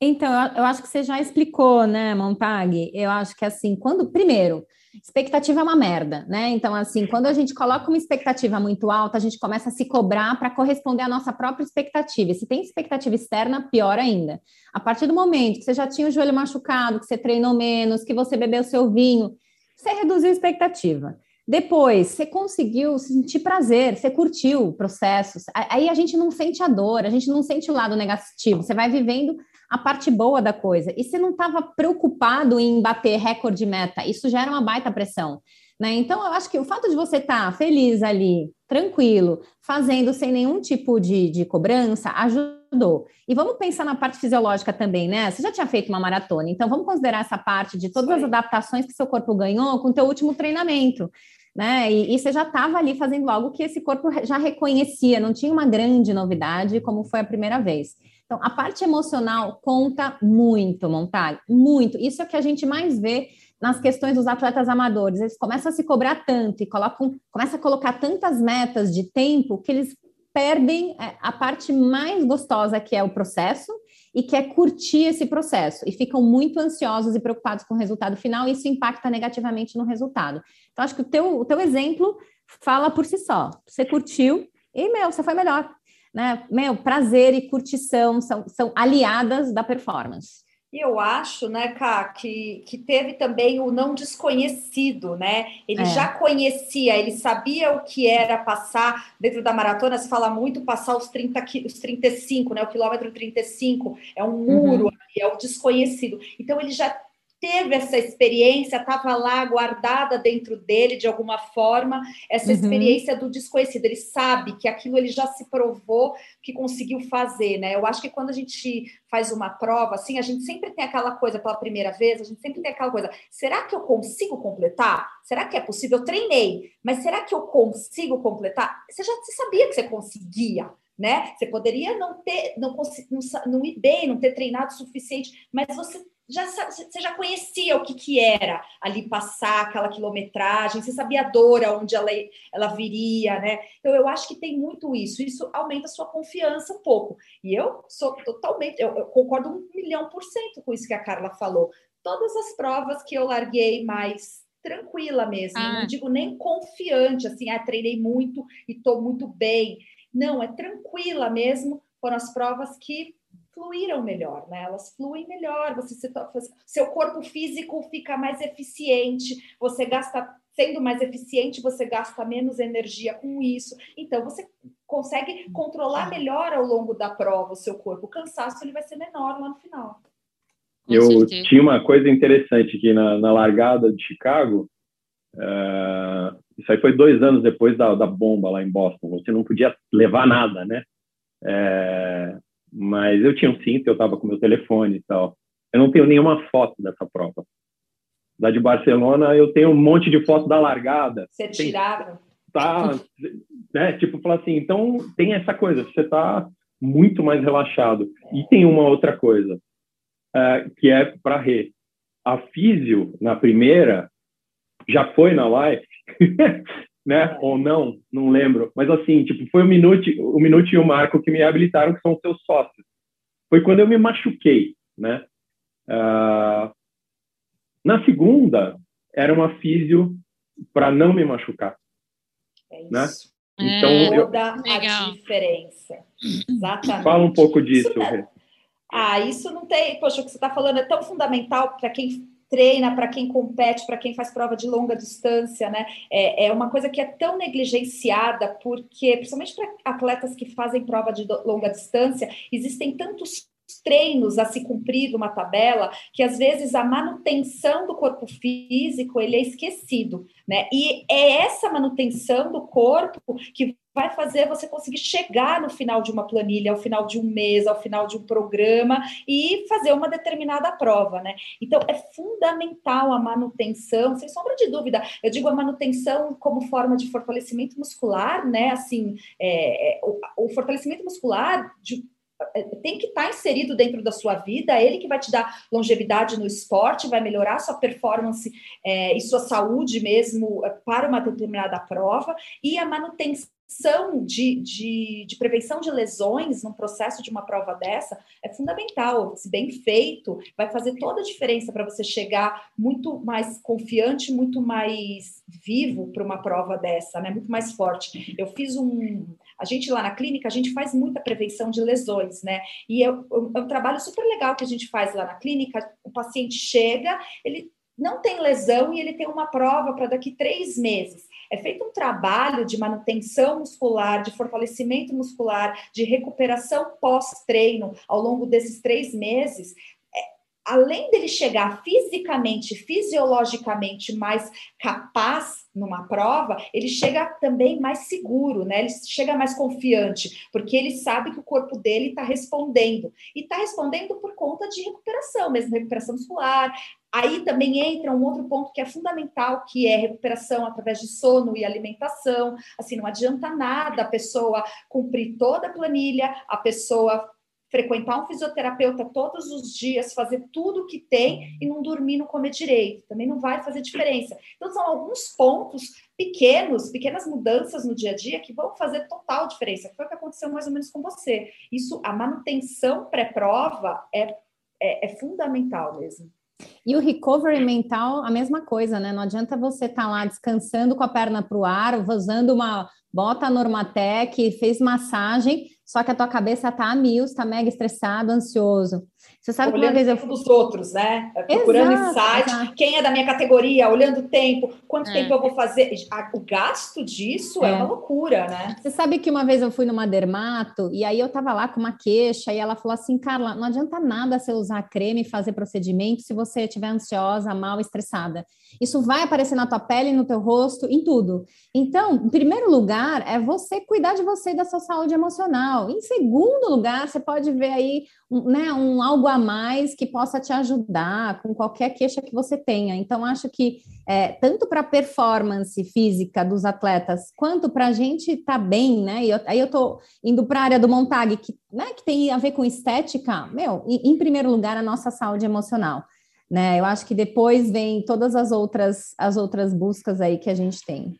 Então, eu, eu acho que você já explicou, né, Montag? Eu acho que assim, quando. Primeiro, expectativa é uma merda, né? Então, assim, quando a gente coloca uma expectativa muito alta, a gente começa a se cobrar para corresponder à nossa própria expectativa. E se tem expectativa externa, pior ainda. A partir do momento que você já tinha o joelho machucado, que você treinou menos, que você bebeu seu vinho, você reduziu a expectativa. Depois, você conseguiu sentir prazer, você curtiu o processo. Aí a gente não sente a dor, a gente não sente o lado negativo. Você vai vivendo a parte boa da coisa. E você não estava preocupado em bater recorde de meta. Isso gera uma baita pressão. Né? Então, eu acho que o fato de você estar feliz ali, tranquilo, fazendo sem nenhum tipo de, de cobrança, ajudou. E vamos pensar na parte fisiológica também, né? Você já tinha feito uma maratona, então vamos considerar essa parte de todas Isso as adaptações que seu corpo ganhou com o teu último treinamento. Né? E, e você já estava ali fazendo algo que esse corpo já reconhecia, não tinha uma grande novidade como foi a primeira vez. Então, a parte emocional conta muito, Montag, muito. Isso é o que a gente mais vê nas questões dos atletas amadores. Eles começam a se cobrar tanto e colocam, começam a colocar tantas metas de tempo que eles perdem é, a parte mais gostosa, que é o processo, e que é curtir esse processo. E ficam muito ansiosos e preocupados com o resultado final, e isso impacta negativamente no resultado. Então, acho que o teu, o teu exemplo fala por si só. Você curtiu e, meu, você foi melhor. Né? Meu, prazer e curtição são, são aliadas da performance. E eu acho, né, Ká, que, que teve também o não desconhecido, né? Ele É. já conhecia, ele sabia o que era passar dentro da maratona, se fala muito passar os 30 qui- os 35, né? O quilômetro 35 é um muro ali, é o desconhecido. Então ele já teve essa experiência, estava lá guardada dentro dele de alguma forma, essa Uhum. experiência do desconhecido. Ele sabe que aquilo ele já se provou que conseguiu fazer, né? Eu acho que quando a gente faz uma prova, assim, a gente sempre tem aquela coisa pela primeira vez, a gente sempre tem aquela coisa, será que eu consigo completar? Será que é possível? Eu treinei, mas será que eu consigo completar? Você já você sabia que você conseguia, né? Você poderia não ter, não, não, não ir bem, não ter treinado o suficiente, mas você já você já conhecia o que, que era ali passar aquela quilometragem, você sabia a dor aonde ela, ela viria, né? Então eu acho que tem muito isso, isso aumenta a sua confiança um pouco. E eu sou totalmente, eu, eu concordo um milhão por cento com isso que a Carla falou. Todas as provas que eu larguei mais tranquila mesmo, Ah. não digo nem confiante, assim, ah, treinei muito e estou muito bem. Não, é tranquila mesmo, foram as provas que fluíram melhor, né? Elas fluem melhor, você se to- seu corpo físico fica mais eficiente, você gasta sendo mais eficiente, você gasta menos energia com isso. Então você consegue controlar melhor ao longo da prova o seu corpo. O cansaço ele vai ser menor lá no final. Com eu certeza. tinha uma coisa interessante aqui na, na largada de Chicago. eh, isso aí foi dois anos depois da, da bomba lá em Boston. Você não podia levar nada, né? Eh, mas eu tinha um cinto, eu estava com meu telefone e tal. Eu não tenho nenhuma foto dessa prova. Da de Barcelona, eu tenho um monte de foto da largada. Você tirava. Tá, né? Tipo, falar assim, então tem essa coisa, você está muito mais relaxado. E tem uma outra coisa, eh, que é para Rê. A físio, na primeira, já foi na live, né? Ou não, não lembro. Mas assim, tipo, foi o Minute, o Minute e o Marco que me habilitaram, que são seus sócios. Foi quando eu me machuquei, né? Ah, Na segunda, era uma físio para não me machucar. É né? isso. Então, É, eu, Toda Legal. a diferença. Exatamente. fala um pouco disso. Isso, Rê. Ah, isso não tem. Poxa, o que você está falando é tão fundamental para quem treina, para quem compete, para quem faz prova de longa distância, né? É, é uma coisa que é tão negligenciada, porque, principalmente para atletas que fazem prova de longa distância, existem tantos treinos a se cumprir numa tabela que às vezes a manutenção do corpo físico ele é esquecido, né? E é essa manutenção do corpo que vai fazer você conseguir chegar no final de uma planilha, ao final de um mês, ao final de um programa e fazer uma determinada prova, né? Então é fundamental a manutenção, sem sombra de dúvida. Eu digo a manutenção como forma de fortalecimento muscular, né? Assim, é, é, o, o fortalecimento muscular de tem que estar inserido dentro da sua vida, é ele que vai te dar longevidade no esporte, vai melhorar sua performance é, e sua saúde mesmo é, para uma determinada prova, e a manutenção de, de, de prevenção de lesões num processo de uma prova dessa é fundamental. Se bem feito, vai fazer toda a diferença para você chegar muito mais confiante, muito mais vivo para uma prova dessa, né? Muito mais forte. Eu fiz um. A gente lá na clínica, a gente faz muita prevenção de lesões, né? E é um, é um trabalho super legal que a gente faz lá na clínica. O paciente chega, ele não tem lesão e ele tem uma prova para daqui três meses. É feito um trabalho de manutenção muscular, de fortalecimento muscular, de recuperação pós-treino ao longo desses três meses. Além dele chegar fisicamente, fisiologicamente mais capaz numa prova, ele chega também mais seguro, né? Ele chega mais confiante, porque ele sabe que o corpo dele está respondendo. E está respondendo por conta de recuperação, mesmo recuperação muscular, Aí também entra um outro ponto que é fundamental, que é recuperação através de sono e alimentação. Assim, não adianta nada a pessoa cumprir toda a planilha, a pessoa frequentar um fisioterapeuta todos os dias, fazer tudo o que tem e não dormir, não comer direito. Também não vai fazer diferença. Então, são alguns pontos pequenos, pequenas mudanças no dia a dia que vão fazer total diferença. Foi o que aconteceu mais ou menos com você. Isso, a manutenção pré-prova é, é, é fundamental mesmo. E o recovery mental, a mesma coisa, né? Não adianta você estar tá lá descansando com a perna para o ar, usando uma bota Normatec, fez massagem, só que a tua cabeça tá a mil, está mega estressado, ansioso. Você sabe que uma vez eu dos outros, né? Procurando exato, insight, exato. quem é da minha categoria, olhando o tempo, quanto é. tempo eu vou fazer. O gasto disso é. é. uma loucura, né? Você sabe que uma vez eu fui numa dermato e aí eu tava lá com uma queixa e ela falou assim, Carla, não adianta nada você usar creme e fazer procedimento se você estiver ansiosa, mal, estressada. Isso vai aparecer na tua pele, no teu rosto, em tudo. Então, em primeiro lugar, é você cuidar de você e da sua saúde emocional. Em segundo lugar, você pode ver aí um, né, um algo a mais que possa te ajudar com qualquer queixa que você tenha. Então, acho que é, tanto para a performance física dos atletas, quanto para a gente estar tá bem, né? E eu, aí eu estou indo para a área do Montag, que, né, que tem a ver com estética, meu, em, em primeiro lugar, a nossa saúde emocional. Né? Eu acho que depois vem todas as outras as outras buscas aí que a gente tem.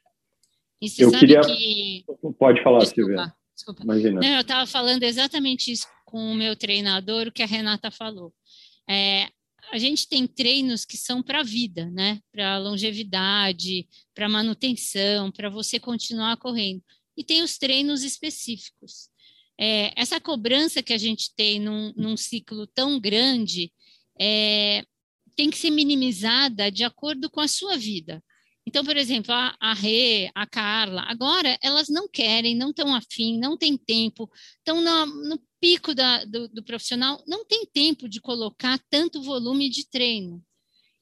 eu queria que... pode falar, Desculpa. Silvia. Desculpa. Imagina. Não, eu estava falando exatamente isso com o meu treinador, o que a Renata falou. É, a gente tem treinos que são para a vida, né? Para longevidade, para manutenção, para você continuar correndo. E tem os treinos específicos. É, essa cobrança que a gente tem num, num ciclo tão grande é, tem que ser minimizada de acordo com a sua vida. Então, por exemplo, a, a Rê, a Carla, agora elas não querem, não estão afim, não tem tempo, estão no, pico da, do, do profissional, não tem tempo de colocar tanto volume de treino.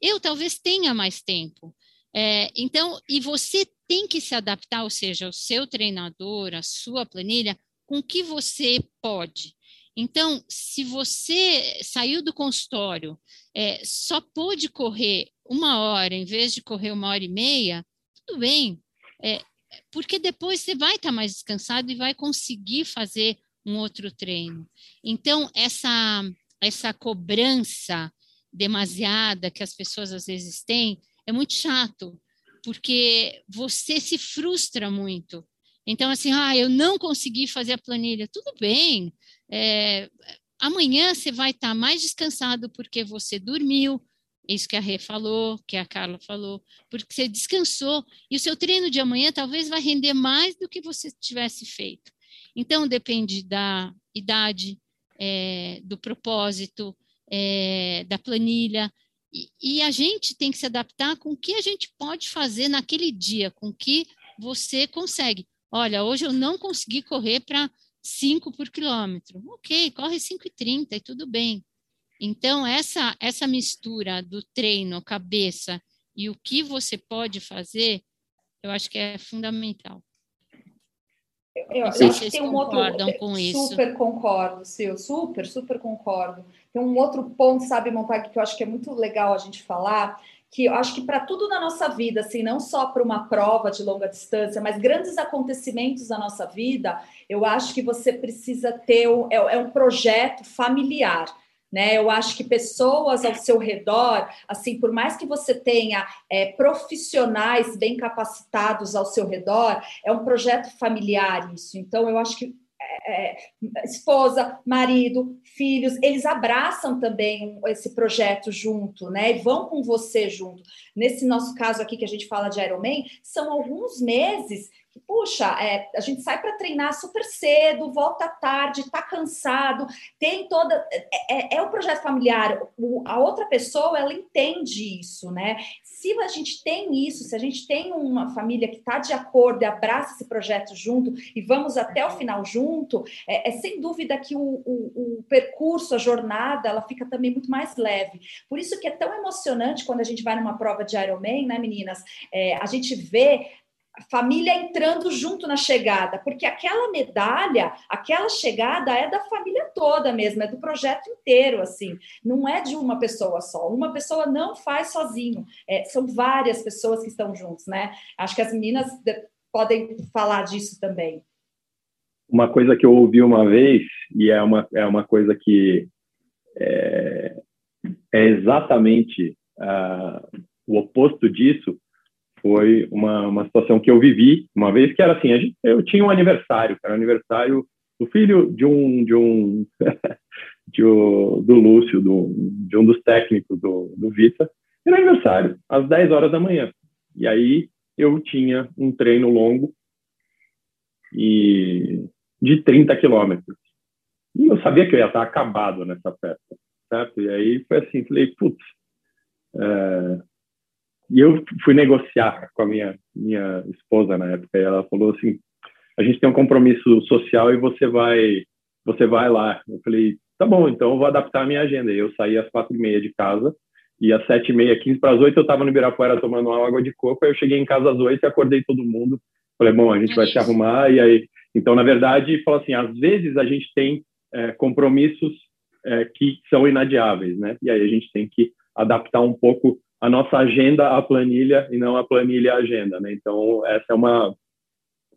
Eu talvez tenha mais tempo. É, então, e você tem que se adaptar, ou seja, o seu treinador, a sua planilha, com o que você pode. Então, se você saiu do consultório, é, só pôde correr uma hora em vez de correr uma hora e meia, tudo bem, é, porque depois você vai estar mais descansado e vai conseguir fazer um outro treino. Então, essa, essa cobrança demasiada que as pessoas às vezes têm é muito chato, porque você se frustra muito. Então, assim, ah, eu não consegui fazer a planilha. Tudo bem, é, amanhã você vai estar mais descansado porque você dormiu. isso que a Rê falou, que a Carla falou, porque você descansou e o seu treino de amanhã talvez vai render mais do que você tivesse feito. Então, depende da idade, é, do propósito, é, da planilha, e, e, a gente tem que se adaptar com o que a gente pode fazer naquele dia, com o que você consegue. Olha, hoje eu não consegui correr para 5 por quilômetro. Ok, corre 5,30 e tudo bem. Então, essa, essa mistura do treino, cabeça e o que você pode fazer, eu acho que é fundamental. Eu, acho que tem um outro. Com super isso. concordo, Sil, super, super concordo. Tem um outro ponto, sabe, Montag, que eu acho que é muito legal a gente falar, que eu acho que para tudo na nossa vida, assim, não só para uma prova de longa distância, mas grandes acontecimentos da nossa vida, eu acho que você precisa ter um, é, é um projeto familiar. Né? Eu acho que pessoas ao seu redor, assim, por mais que você tenha é, profissionais bem capacitados ao seu redor, é um projeto familiar isso. Então, eu acho que é, esposa, marido, filhos, eles abraçam também esse projeto junto, né? E vão com você junto. Nesse nosso caso aqui que a gente fala de Ironman, são alguns meses puxa, é, a gente sai para treinar super cedo, volta tarde, está cansado, tem toda. É, é, é o projeto familiar. O, a outra pessoa, ela entende isso, né? Se a gente tem isso, se a gente tem uma família que está de acordo e abraça esse projeto junto e vamos até o final junto, é, é sem dúvida que o, o, o percurso, a jornada, ela fica também muito mais leve. Por isso que é tão emocionante quando a gente vai numa prova de Ironman, né, meninas? É, a gente vê família entrando junto na chegada, porque aquela medalha, aquela chegada é da família toda mesmo, é do projeto inteiro, assim, não é de uma pessoa só. Uma pessoa não faz sozinho, é, são várias pessoas que estão juntos, né? Acho que as meninas podem falar disso também. Uma coisa que eu ouvi uma vez, e é uma, é uma coisa que é, é exatamente uh, o oposto disso, foi uma, uma situação que eu vivi uma vez que era assim, gente, eu tinha um aniversário, era aniversário do filho de um de um, de um do Lúcio, do, de um dos técnicos do, do Vita, era aniversário às 10 horas da manhã. E aí eu tinha um treino longo e de 30 quilômetros. E eu sabia que eu ia estar acabado nessa festa, certo? E aí foi assim, falei, putz, é, e eu fui negociar com a minha minha esposa na época e ela falou assim a gente tem um compromisso social e você vai você vai lá. Eu falei tá bom então eu vou adaptar a minha agenda. E eu saí às quatro e meia de casa e às sete e meia quinze para as oito eu estava no Ibirapuera tomando uma água de coco aí eu cheguei em casa às oito e acordei todo mundo. Falei bom a gente vai se arrumar e aí então na verdade fala assim às vezes a gente tem é, compromissos é, que são inadiáveis né? E aí a gente tem que adaptar um pouco a nossa agenda à planilha e não a planilha à agenda, né? Então, essa é uma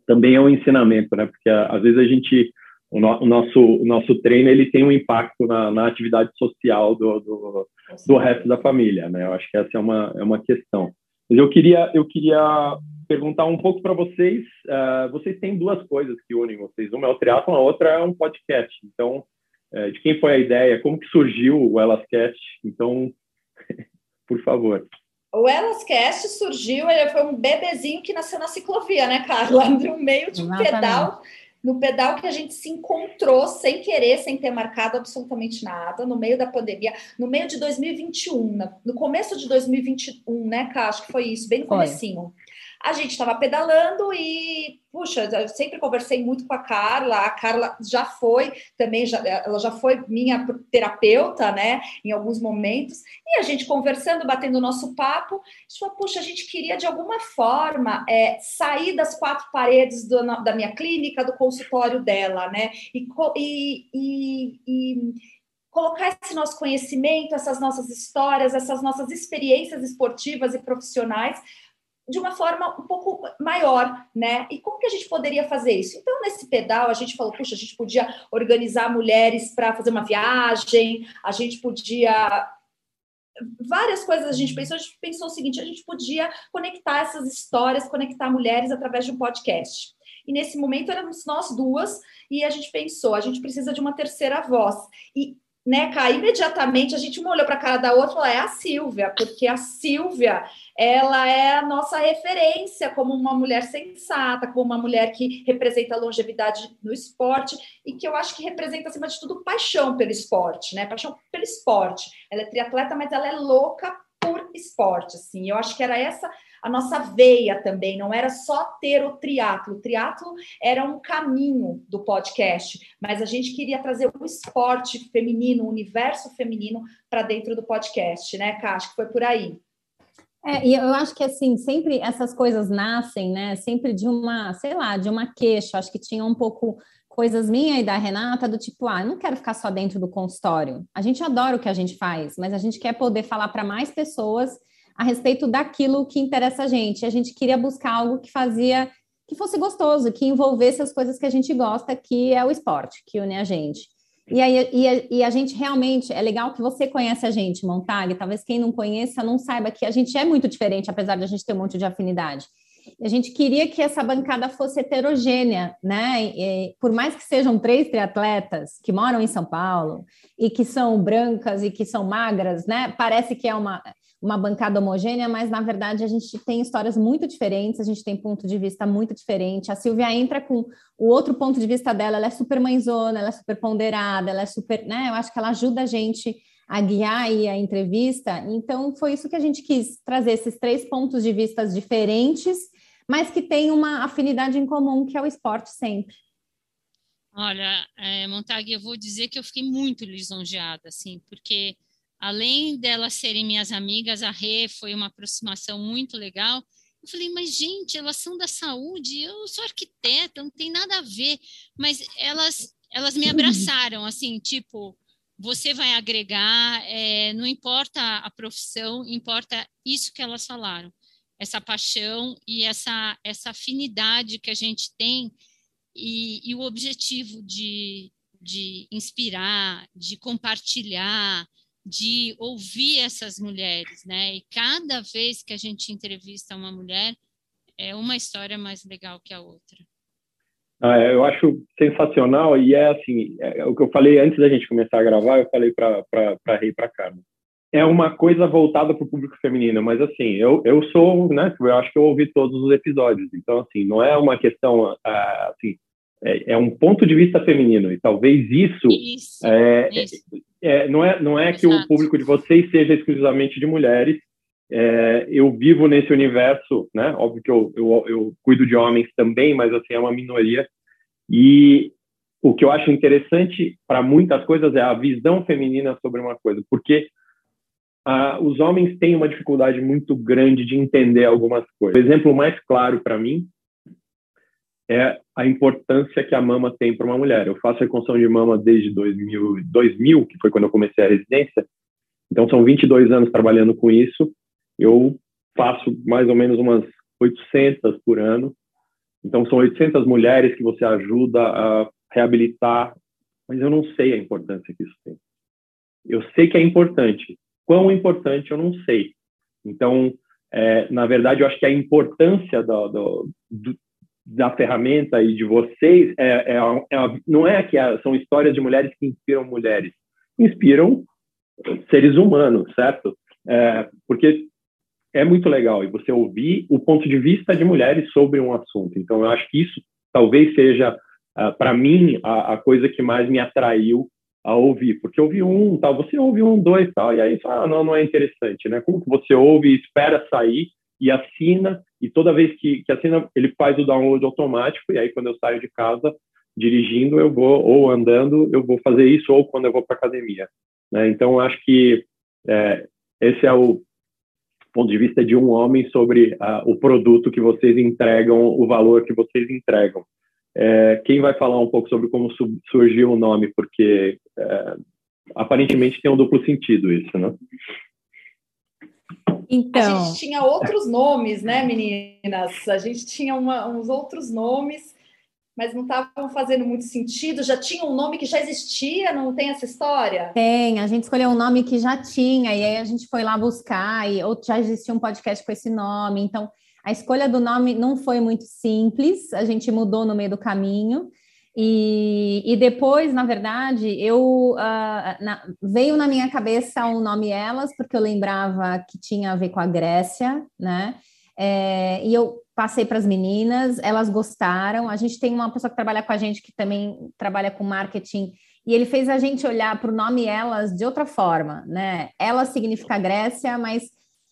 também é um ensinamento, né? Porque às vezes a gente o, no, o nosso o nosso treino ele tem um impacto na, na atividade social do, do, do, resto da família, né? Eu acho que essa é uma é uma questão. Mas eu queria eu queria perguntar um pouco para vocês. Uh, vocês têm duas coisas que unem vocês. Uma é o triatlo, a outra é um podcast. Então, uh, de quem foi a ideia? Como que surgiu o Elascast? Então por favor. O Elascast surgiu, ele foi um bebezinho que nasceu na ciclovia, né, Carla? No meio de um Exatamente. pedal, no pedal que a gente se encontrou sem querer, sem ter marcado absolutamente nada, no meio da pandemia, no meio de 2021, no começo de 2021, né, Cá? Acho que foi isso, bem no comecinho. A gente estava pedalando e, puxa, eu sempre conversei muito com a Carla. A Carla já foi também, já, ela já foi minha terapeuta, né, em alguns momentos. E a gente conversando, batendo o nosso papo, falou, puxa, a gente queria de alguma forma é, sair das quatro paredes do, da minha clínica, do consultório dela, né, e, e, e, e colocar esse nosso conhecimento, essas nossas histórias, essas nossas experiências esportivas e profissionais de uma forma um pouco maior, né? E como que a gente poderia fazer isso? Então, nesse pedal, a gente falou, puxa, a gente podia organizar mulheres para fazer uma viagem, a gente podia. Várias coisas a gente pensou, a gente pensou o seguinte: a gente podia conectar essas histórias, conectar mulheres através de um podcast. E nesse momento éramos nós duas, e a gente pensou, a gente precisa de uma terceira voz. E né, cara, imediatamente a gente uma olhou para a cara da outra e falou, é a Silvia, porque a Silvia, ela é a nossa referência como uma mulher sensata, como uma mulher que representa longevidade no esporte e que eu acho que representa, acima de tudo, paixão pelo esporte, né, paixão pelo esporte. Ela é triatleta, mas ela é louca por esporte, assim, eu acho que era essa a nossa veia também, não era só ter o triatlo. O triatlo era um caminho do podcast, mas a gente queria trazer o esporte feminino, o universo feminino para dentro do podcast, né? Acho que foi por aí. É, e eu acho que assim, sempre essas coisas nascem, né? Sempre de uma, sei lá, de uma queixa. Acho que tinha um pouco coisas minha e da Renata do tipo, ah, eu não quero ficar só dentro do consultório. A gente adora o que a gente faz, mas a gente quer poder falar para mais pessoas a respeito daquilo que interessa a gente. A gente queria buscar algo que fazia que fosse gostoso, que envolvesse as coisas que a gente gosta, que é o esporte, que une a gente. E, aí, e, a, e a gente realmente, é legal que você conhece a gente, Montag, talvez quem não conheça não saiba que a gente é muito diferente, apesar de a gente ter um monte de afinidade. A gente queria que essa bancada fosse heterogênea, né? E, por mais que sejam três triatletas que moram em São Paulo e que são brancas e que são magras, né? Parece que é uma uma bancada homogênea, mas na verdade a gente tem histórias muito diferentes, a gente tem ponto de vista muito diferente. A Silvia entra com o outro ponto de vista dela, ela é super mãezona, ela é super ponderada, ela é super, né? Eu acho que ela ajuda a gente a guiar aí a entrevista. Então foi isso que a gente quis trazer esses três pontos de vista diferentes, mas que tem uma afinidade em comum, que é o esporte sempre. Olha, é, eu vou dizer que eu fiquei muito lisonjeada, assim, porque além delas serem minhas amigas, a Rê foi uma aproximação muito legal. Eu falei, mas gente, elas são da saúde, eu sou arquiteta, não tem nada a ver. Mas elas, elas me abraçaram, assim, tipo, você vai agregar, é, não importa a profissão, importa isso que elas falaram, essa paixão e essa, essa afinidade que a gente tem e, e o objetivo de, de inspirar, de compartilhar, de ouvir essas mulheres, né? E cada vez que a gente entrevista uma mulher, é uma história mais legal que a outra. Ah, é, eu acho sensacional e é assim, é, o que eu falei antes da gente começar a gravar, eu falei para para Rei para Carmen. É uma coisa voltada para o público feminino, mas assim, eu, eu sou, né, eu acho que eu ouvi todos os episódios, então assim, não é uma questão ah, assim, é, é, um ponto de vista feminino e talvez isso, isso, é, isso. É, não é não é que o público de vocês seja exclusivamente de mulheres. É, eu vivo nesse universo né? Óbvio que eu, eu, eu cuido de homens também mas assim é uma minoria. E o que eu acho interessante para muitas coisas é a visão feminina sobre uma coisa porque ah, os homens têm uma dificuldade muito grande de entender algumas coisas. O exemplo mais claro para mim é a importância que a mama tem para uma mulher. Eu faço reconstrução de mama desde 2000, 2000, que foi quando eu comecei a residência. Então, são 22 anos trabalhando com isso. Eu faço mais ou menos umas 800 por ano. Então, são 800 mulheres que você ajuda a reabilitar, mas eu não sei a importância que isso tem. Eu sei que é importante. Quão importante, eu não sei. Então, é, na verdade, eu acho que a importância do, do, do, da ferramenta e de vocês é, é, é não é que são histórias de mulheres que inspiram mulheres, inspiram seres humanos, certo? É, porque é muito legal e você ouvir o ponto de vista de mulheres sobre um assunto. Então, eu acho que isso talvez seja, uh, para mim, a, a, coisa que mais me atraiu a ouvir, porque ouvi um, tal, você ouve um, dois, tal, e aí fala, ah, não, não é interessante, né? Como que você ouve espera sair e assina, e toda vez que, que assina, ele faz o download automático, e aí quando eu saio de casa dirigindo, eu vou, ou andando, eu vou fazer isso, ou quando eu vou para academia. Né? Então, acho que é, esse é o ponto de vista de um homem sobre o produto que vocês entregam, o valor que vocês entregam. É, quem vai falar um pouco sobre como surgiu o nome? Porque é, aparentemente tem um duplo sentido isso, né? Então. A gente tinha outros nomes, né, meninas? A gente tinha uma, uns outros nomes, mas não estavam fazendo muito sentido. Já tinha um nome que já existia, não tem essa história? Tem, a gente escolheu um nome que já tinha, e aí a gente foi lá buscar, e ou já existia um podcast com esse nome. Então, a escolha do nome não foi muito simples, a gente mudou no meio do caminho. E, e depois, na verdade, eu uh, na, veio na minha cabeça o nome Elas, porque eu lembrava que tinha a ver com a Grécia, né? É, e eu passei para as meninas, elas gostaram. A gente tem uma pessoa que trabalha com a gente que também trabalha com marketing, e ele fez a gente olhar para o nome Elas de outra forma, né? Elas significa Grécia, mas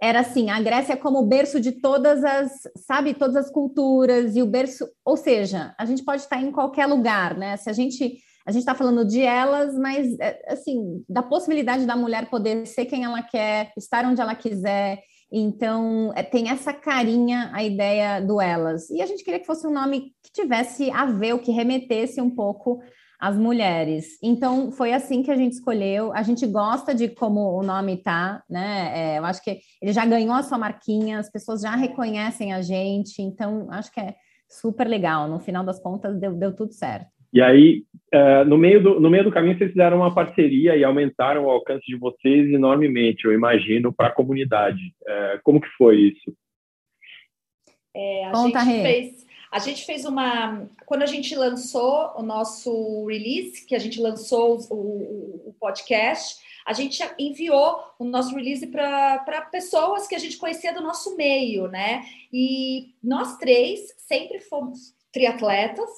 era assim, a Grécia como o berço de todas as, sabe, todas as culturas e o berço, ou seja, a gente pode estar em qualquer lugar, né? Se a gente a gente está falando de elas, mas é, assim, da possibilidade da mulher poder ser quem ela quer, estar onde ela quiser. Então, é, tem essa carinha a ideia do elas. E a gente queria que fosse um nome que tivesse a ver, o que remetesse um pouco as mulheres. Então, foi assim que a gente escolheu. A gente gosta de como o nome tá, né? É, eu acho que ele já ganhou a sua marquinha, as pessoas já reconhecem a gente, então acho que é super legal. No final das contas, deu, deu tudo certo. E aí, uh, no, meio do, no meio do caminho, vocês fizeram uma parceria e aumentaram o alcance de vocês enormemente, eu imagino, para a comunidade. Uh, como que foi isso? É, a Conta, gente fez a gente fez uma. Quando a gente lançou o nosso release, que a gente lançou o, o, o podcast, a gente enviou o nosso release para pessoas que a gente conhecia do nosso meio, né? E nós três sempre fomos triatletas,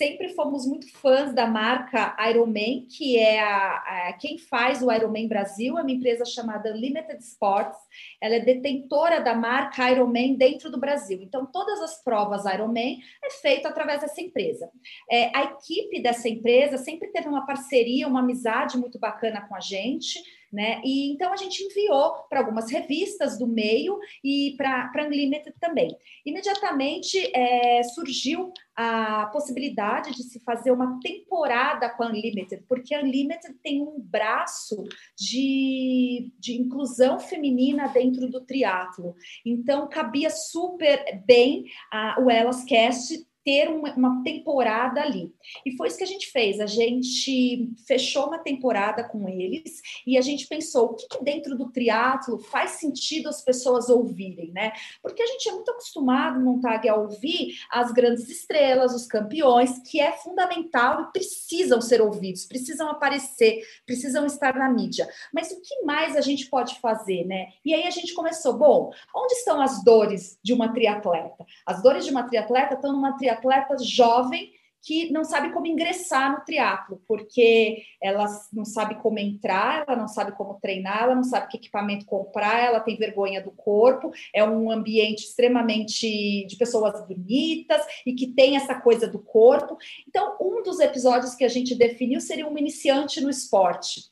sempre fomos muito fãs da marca Ironman, que é a, a, quem faz o Ironman Brasil, é uma empresa chamada Limited Sports. Ela é detentora da marca Ironman dentro do Brasil. Então, todas as provas Ironman é feito através dessa empresa. É, a equipe dessa empresa sempre teve uma parceria, uma amizade muito bacana com a gente né? E então a gente enviou para algumas revistas do meio e para Unlimited também. Imediatamente é, surgiu a possibilidade de se fazer uma temporada com a Unlimited, porque a Unlimited tem um braço de, de inclusão feminina dentro do triatlo. Então cabia super bem a, o Elas Cast ter uma, uma, temporada ali. E foi isso que a gente fez. A gente fechou uma temporada com eles e a gente pensou o que, que dentro do triatlo faz sentido as pessoas ouvirem, né? Porque a gente é muito acostumado, Montag, a ouvir as grandes estrelas, os campeões, que é fundamental e precisam ser ouvidos, precisam aparecer, precisam estar na mídia. Mas o que mais a gente pode fazer, né? E aí a gente começou, bom, onde estão as dores de uma triatleta? As dores de uma triatleta estão numa triatleta atleta jovem que não sabe como ingressar no triatlo, porque ela não sabe como entrar, ela não sabe como treinar, ela não sabe que equipamento comprar, ela tem vergonha do corpo, é um ambiente extremamente de pessoas bonitas e que tem essa coisa do corpo. Então, um dos episódios que a gente definiu seria um iniciante no esporte.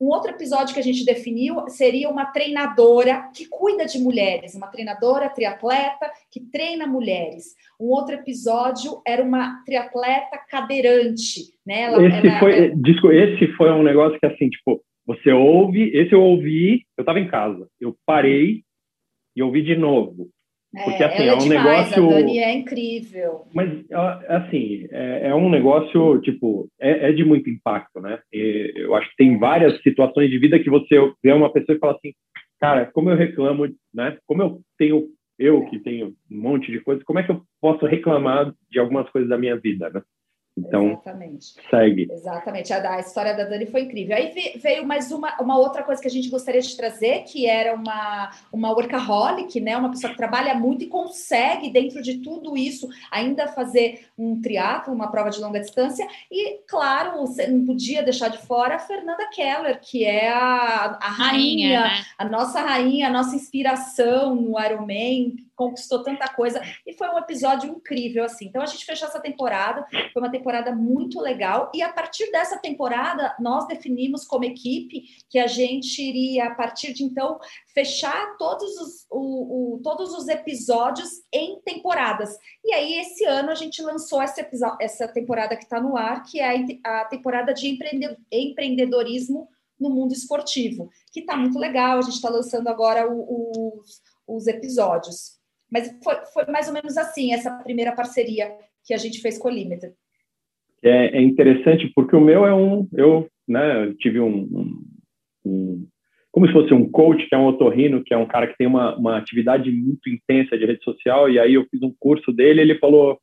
Um outro episódio que a gente definiu seria uma treinadora que cuida de mulheres, uma treinadora triatleta que treina mulheres. Um outro episódio era uma triatleta cadeirante, né? Ela, esse ela, foi, ela... esse foi um negócio que assim, tipo, você ouve, esse eu ouvi, eu estava em casa, eu parei e ouvi de novo. Porque é, assim, é, é um demais, negócio. A Dani é incrível. Mas assim, é, é um negócio, tipo, é, é, de muito impacto, né? E eu acho que tem várias situações de vida que você vê uma pessoa e fala assim, cara, como eu reclamo, né? Como eu tenho, eu que tenho um monte de coisas, como é que eu posso reclamar de algumas coisas da minha vida, né? Então, Exatamente. segue. Exatamente. A, a, história da Dani foi incrível. Aí veio mais uma, uma outra coisa que a gente gostaria de trazer, que era uma, uma workaholic, né? Uma pessoa que trabalha muito e consegue, dentro de tudo isso, ainda fazer um triatlo, uma prova de longa distância. E, claro, você não podia deixar de fora a Fernanda Keller, que é a, a rainha, rainha né? a nossa rainha, a nossa inspiração no Ironman, conquistou tanta coisa e foi um episódio incrível assim. Então a gente fechou essa temporada, foi uma temporada muito legal e a partir dessa temporada nós definimos como equipe que a gente iria a partir de então fechar todos os, o, o, todos os episódios em temporadas. E aí esse ano a gente lançou essa, essa temporada que está no ar, que é a, temporada de empreendedorismo no mundo esportivo, que está muito legal. A gente está lançando agora o, os episódios. Mas foi, foi mais ou menos assim, essa primeira parceria que a gente fez com o Limited. É, é interessante porque o meu é um, eu, né, tive um, um, um, como se fosse um coach, que é um otorrino, que é um cara que tem uma, uma atividade muito intensa de rede social, e aí eu fiz um curso dele, ele falou,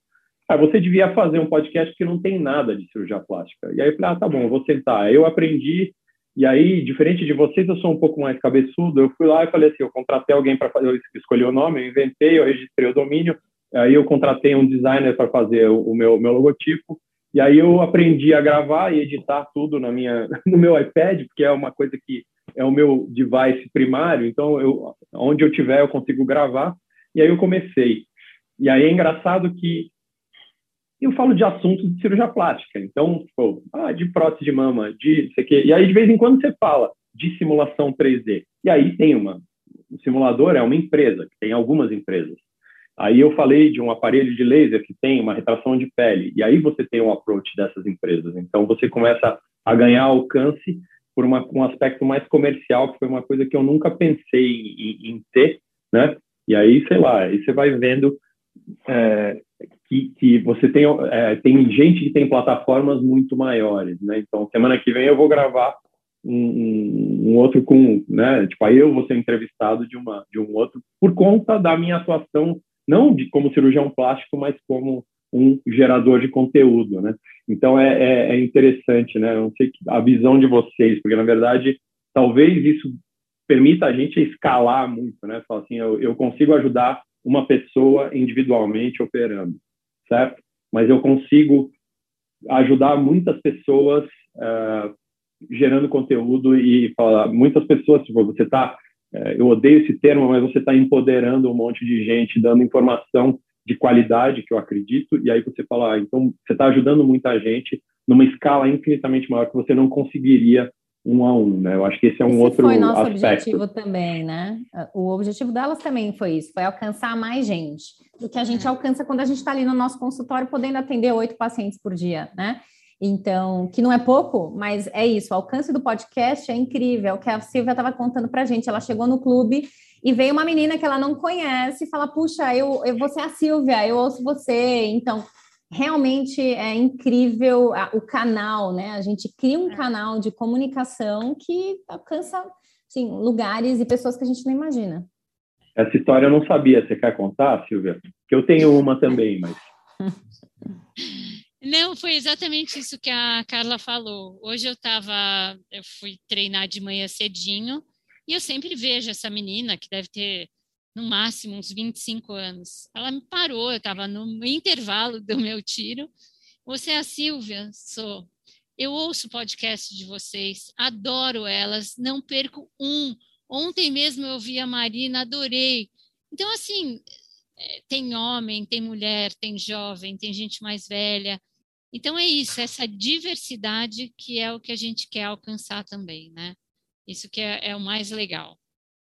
ah, você devia fazer um podcast que não tem nada de cirurgia plástica. E aí eu falei, ah, tá bom, vou sentar. Eu aprendi, e aí, diferente de vocês, eu sou um pouco mais cabeçudo. Eu fui lá e falei assim, eu contratei alguém para fazer, eu escolhi o nome, eu inventei, eu registrei o domínio, aí eu contratei um designer para fazer o, meu, meu logotipo, e aí eu aprendi a gravar e editar tudo na minha, no meu iPad, porque é uma coisa que é o meu device primário, então eu, onde eu tiver eu consigo gravar. E aí eu comecei. E aí é engraçado que eu falo de assuntos de cirurgia plástica. Então, tipo, ah, de prótese de mama, de sei que. E aí, de vez em quando, você fala de simulação 3D. E aí tem uma. O simulador é uma empresa, tem algumas empresas. Aí eu falei de um aparelho de laser que tem uma retração de pele. E aí você tem um approach dessas empresas. Então, você começa a ganhar alcance por uma, um aspecto mais comercial, que foi uma coisa que eu nunca pensei em, em ter, né? E aí, sei lá, aí você vai vendo é, que, que você tem, é, tem gente que tem plataformas muito maiores, né? Então, semana que vem eu vou gravar um, um, outro com, né? Tipo, aí eu vou ser entrevistado de, uma, de um outro por conta da minha atuação, não de como cirurgião plástico, mas como um gerador de conteúdo, né? Então é, é, é interessante, né? Eu não sei a visão de vocês, porque na verdade talvez isso permita a gente escalar muito, né? Falar assim, eu, eu consigo ajudar uma pessoa individualmente operando, certo? Mas eu consigo ajudar muitas pessoas uh, gerando conteúdo e falar, muitas pessoas, tipo, você está, uh, eh, eu odeio esse termo, mas você está empoderando um monte de gente, dando informação de qualidade, que eu acredito, e aí você fala, ah, então você está ajudando muita gente numa escala infinitamente maior que você não conseguiria um a um, né? Eu acho que esse é um esse outro foi nosso aspecto. objetivo também, né? O objetivo delas também foi isso, foi alcançar mais gente do que a gente é. alcança quando a gente está ali no nosso consultório podendo atender oito pacientes por dia, né? Então, que não é pouco, mas é isso. O alcance do podcast é incrível. É o que a Silvia estava contando para a gente. Ela chegou no clube e veio uma menina que ela não conhece e fala: Puxa, eu, eu vou ser a Silvia, eu ouço você. Então, realmente é incrível o canal, né? A gente cria um é. canal de comunicação que alcança assim, lugares e pessoas que a gente não imagina. Essa história eu não sabia. Você quer contar, Silvia? Que eu tenho uma também, mas. Não, foi exatamente isso que a Carla falou. Hoje eu estava, eu fui treinar de manhã cedinho e eu sempre vejo essa menina que deve ter no máximo uns 25 anos. Ela me parou, eu estava no intervalo do meu tiro. Você é a Silvia? Sou. Eu ouço o podcast de vocês, adoro elas, não perco um. Ontem mesmo eu vi a Marina, adorei. Então, assim, é, tem homem, tem mulher, tem jovem, tem gente mais velha. Então, é isso, essa diversidade que é o que a gente quer alcançar também, né? Isso que é, é o mais legal.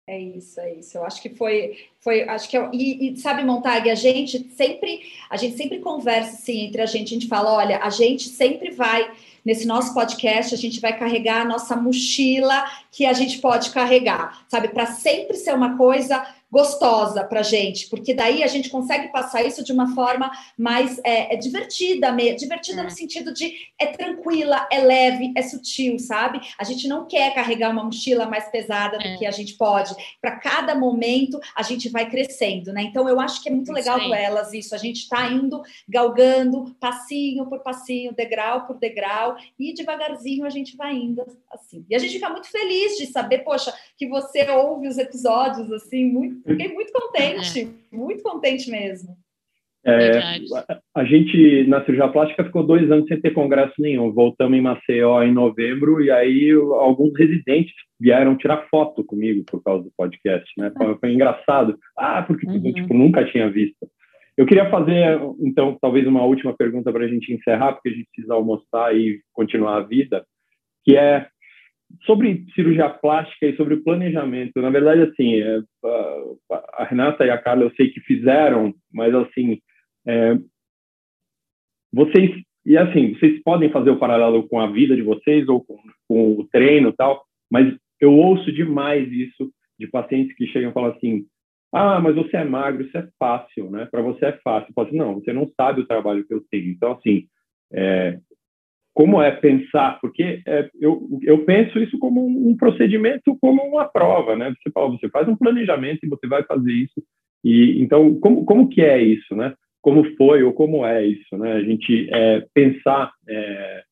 É isso, é isso. Eu acho que foi, foi, acho que eu, e, e, sabe, Montag, a gente sempre, a gente sempre conversa assim entre a gente. A gente fala, olha, a gente sempre vai nesse nosso podcast, a gente vai carregar a nossa mochila que a gente pode carregar, sabe, para sempre ser uma coisa gostosa para gente, porque daí a gente consegue passar isso de uma forma mais é, é divertida, divertida é. no sentido de é tranquila, é leve, é sutil, sabe? A gente não quer carregar uma mochila mais pesada do é. que a gente pode. Para cada momento a gente vai crescendo, né? Então eu acho que é muito isso legal com elas isso. A gente está indo galgando passinho por passinho, degrau por degrau e devagarzinho a gente vai indo assim. E a gente fica muito feliz de saber, poxa, que você ouve os episódios assim muito Fiquei muito contente, é. muito contente mesmo. É, a gente, na cirurgia plástica, ficou dois anos sem ter congresso nenhum. Voltamos em Maceió em novembro e aí alguns residentes vieram tirar foto comigo por causa do podcast, né? Foi, foi engraçado. Ah, porque uhum. tipo, nunca tinha visto. Eu queria fazer, então, talvez uma última pergunta para a gente encerrar, porque a gente precisa almoçar e continuar a vida, que é sobre cirurgia plástica e sobre planejamento, na verdade, assim, é, a Renata e a Carla eu sei que fizeram, mas assim, é, vocês e assim, vocês podem fazer o paralelo com a vida de vocês ou com, com o treino e tal, mas eu ouço demais isso de pacientes que chegam e falam assim, ah, mas você é magro, isso é fácil, né? Para você é fácil. Eu falo assim, não, você não sabe o trabalho que eu tenho. Então, assim, é, como é pensar, porque é, eu, eu penso isso como um procedimento, como uma prova, né? Você, fala, você faz um planejamento e você vai fazer isso. E então, como, como que é isso, né? como foi ou como é isso, né? A gente é, pensar é,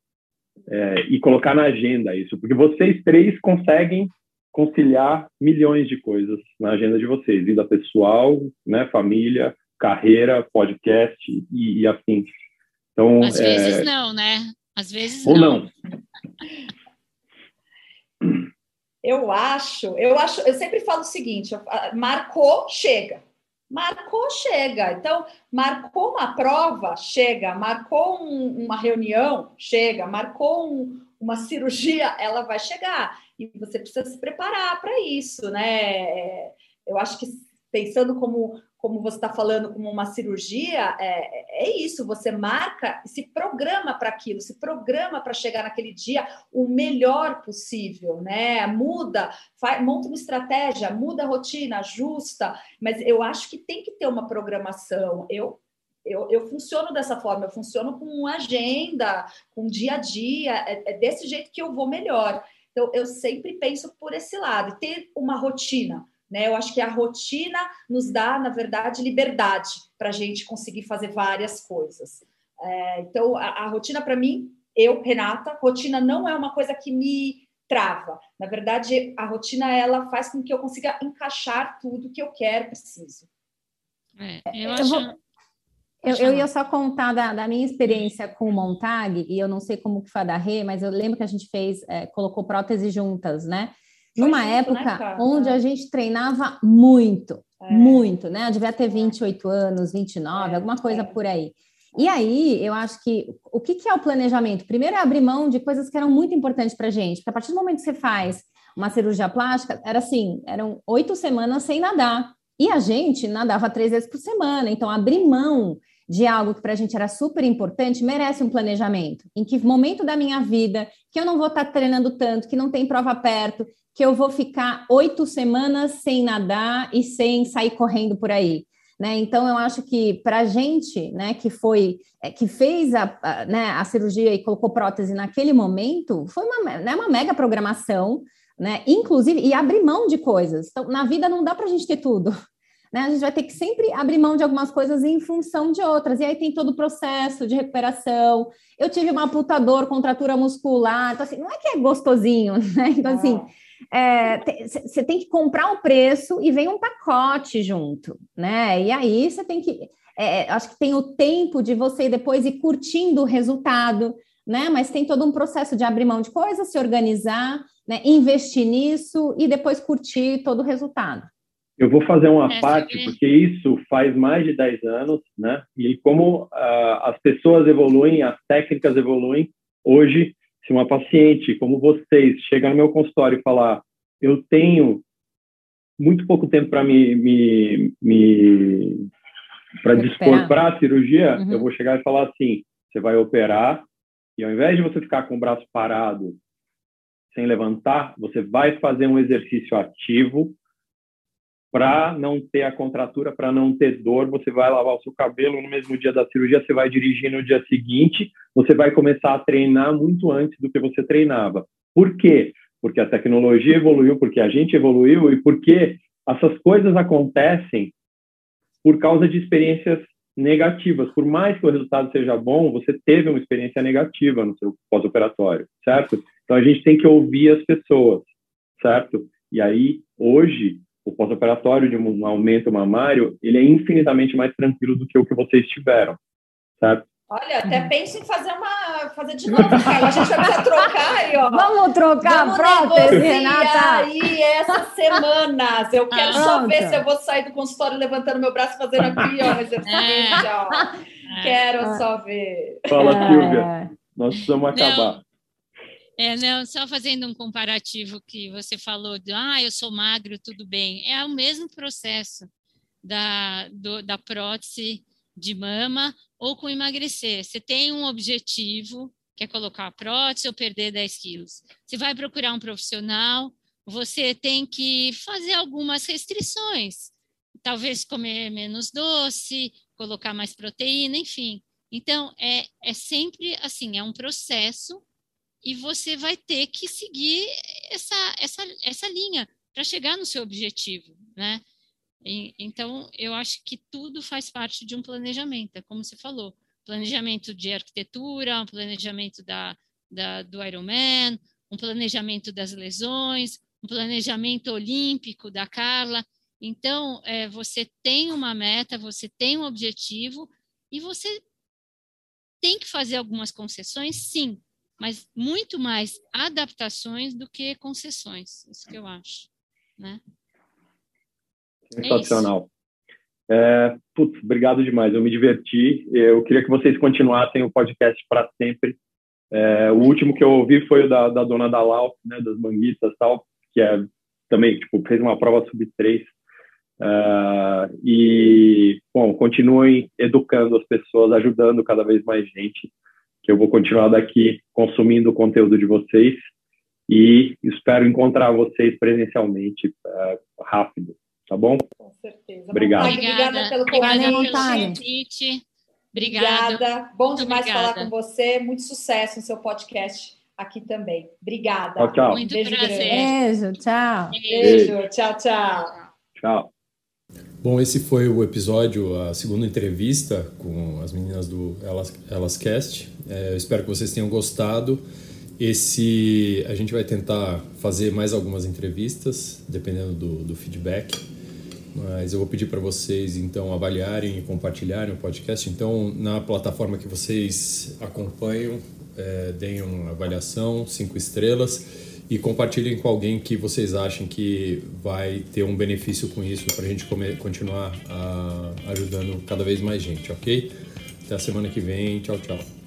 é, e colocar na agenda isso, porque vocês três conseguem conciliar milhões de coisas na agenda de vocês, vida pessoal, né, família, carreira, podcast e, e afins. Então, às é... vezes não, né? Às vezes Ou não. não. Eu acho, eu acho, eu sempre falo o seguinte: marcou, chega. Marcou, chega. Então, marcou uma prova, chega. Marcou um, uma reunião, chega. Marcou um, uma cirurgia, ela vai chegar. E você precisa se preparar para isso, né? Eu acho que pensando como como você está falando, como uma cirurgia, é, é isso, você marca se programa para aquilo, se programa para chegar naquele dia o melhor possível, né? Muda, faz, monta uma estratégia, muda a rotina, ajusta, mas eu acho que tem que ter uma programação. Eu eu, eu funciono dessa forma, eu funciono com agenda, com dia a dia, é, é desse jeito que eu vou melhor. Então, eu sempre penso por esse lado, ter uma rotina. Né? Eu acho que a rotina nos dá, na verdade, liberdade para a gente conseguir fazer várias coisas. É, então, a, a rotina, para mim, eu, Renata, rotina não é uma coisa que me trava. Na verdade, a rotina ela faz com que eu consiga encaixar tudo que eu quero, preciso. É, eu, acho... eu, eu, eu, ia só contar da, da, minha experiência com o Montag, e eu não sei como que foi a da Rê, mas eu lembro que a gente fez, é, colocou prótese juntas, né? Numa né, época né, onde a gente treinava muito, é. muito, né? Eu devia ter 28 é. anos, 29, é. alguma coisa é. por aí. E aí, eu acho que o que, que é o planejamento? Primeiro é abrir mão de coisas que eram muito importantes para a gente, porque a partir do momento que você faz uma cirurgia plástica, era assim, eram oito semanas sem nadar. E a gente nadava três vezes por semana, então abrir mão de algo que para a gente era super importante merece um planejamento. Em que momento da minha vida que eu não vou estar tá treinando tanto, que não tem prova perto, que eu vou ficar oito semanas sem nadar e sem sair correndo por aí. Né? Então, eu acho que para a gente, né, que foi, é, que fez a, a, né, a cirurgia e colocou prótese naquele momento, foi uma, né, uma mega programação, né? Inclusive, e abrir mão de coisas. Então, na vida não dá para a gente ter tudo. Né? A gente vai ter que sempre abrir mão de algumas coisas em função de outras. E aí tem todo o processo de recuperação. Eu tive uma putador, contratura muscular. Então, assim, não é que é gostosinho, né? Então, assim, você é, tem que comprar o preço e vem um pacote junto, né? E aí você tem que. É, acho que tem o tempo de você depois ir curtindo o resultado, né? Mas tem todo um processo de abrir mão de coisas, se organizar, né? investir nisso e depois curtir todo o resultado. Eu vou fazer uma é, parte, porque isso faz mais de 10 anos, né? E como uh, as pessoas evoluem, as técnicas evoluem, hoje se uma paciente como vocês chega no meu consultório e falar, eu tenho muito pouco tempo para me, me, me para dispor para a cirurgia, uhum. eu vou chegar e falar assim: você vai operar e ao invés de você ficar com o braço parado sem levantar, você vai fazer um exercício ativo para não ter a contratura, para não ter dor, você vai lavar o seu cabelo no mesmo dia da cirurgia, você vai dirigir no dia seguinte, você vai começar a treinar muito antes do que você treinava. Por quê? Porque a tecnologia evoluiu, porque a gente evoluiu e porque essas coisas acontecem por causa de experiências negativas. Por mais que o resultado seja bom, você teve uma experiência negativa no seu pós-operatório, certo? Então a gente tem que ouvir as pessoas, certo? E aí, hoje, o pós-operatório de um aumento mamário, ele é infinitamente mais tranquilo do que o que vocês tiveram, certo? Olha, até penso em fazer uma fazer de novo, cara. A gente vai precisar trocar aí, ó. Vamos trocar Vamos a prótese, Renata. aí essas semanas. Eu quero ah, só ver se eu vou sair do consultório levantando meu braço fazendo aqui, ó, exercício, é. ó. Quero ah. só ver. Fala, Silvia. Nós precisamos acabar. Não. É, não, só fazendo um comparativo que você falou de, ah, eu sou magro, tudo bem. É o mesmo processo da, do, da prótese de mama ou com emagrecer. Você tem um objetivo, que é colocar a prótese ou perder 10 quilos. Você vai procurar um profissional, você tem que fazer algumas restrições. Talvez comer menos doce, colocar mais proteína, enfim. Então, é, é sempre assim, é um processo e você vai ter que seguir essa, essa, essa linha para chegar no seu objetivo, né? E, então, eu acho que tudo faz parte de um planejamento, é como você falou, planejamento de arquitetura, um planejamento da, da, do Ironman, um planejamento das lesões, um planejamento olímpico da Carla. Então, é, você tem uma meta, você tem um objetivo e você tem que fazer algumas concessões, sim, mas muito mais adaptações do que concessões, isso que eu acho, né? Sensacional. É é, putz, obrigado demais, eu me diverti. Eu queria que vocês continuassem o podcast para sempre. É, o último que eu ouvi foi o da, da dona da Lau, né, das manguistas tal, que é também tipo fez uma prova sub 3 uh, e bom continuem educando as pessoas ajudando cada vez mais gente que eu vou continuar daqui consumindo o conteúdo de vocês e espero encontrar vocês presencialmente uh, rápido tá bom com certeza obrigado obrigada, pelo convite obrigada. obrigada bom demais obrigada. falar com você muito sucesso no seu podcast aqui também. Obrigada. Tchau, tchau. Muito Beijo prazer. Beijo, tchau. Beijo, tchau, tchau. Tchau. Bom, esse foi o episódio, a segunda entrevista com as meninas do Elas, Elas Cast. É, eu espero que vocês tenham gostado. Esse a gente vai tentar fazer mais algumas entrevistas, dependendo do, do feedback. Mas eu vou pedir para vocês então avaliarem e compartilharem o podcast. Então, na plataforma que vocês acompanham, é, deem uma avaliação, cinco estrelas e compartilhem com alguém que vocês achem que vai ter um benefício com isso para a gente continuar a, ajudando cada vez mais gente, ok? Até a semana que vem. Tchau, tchau.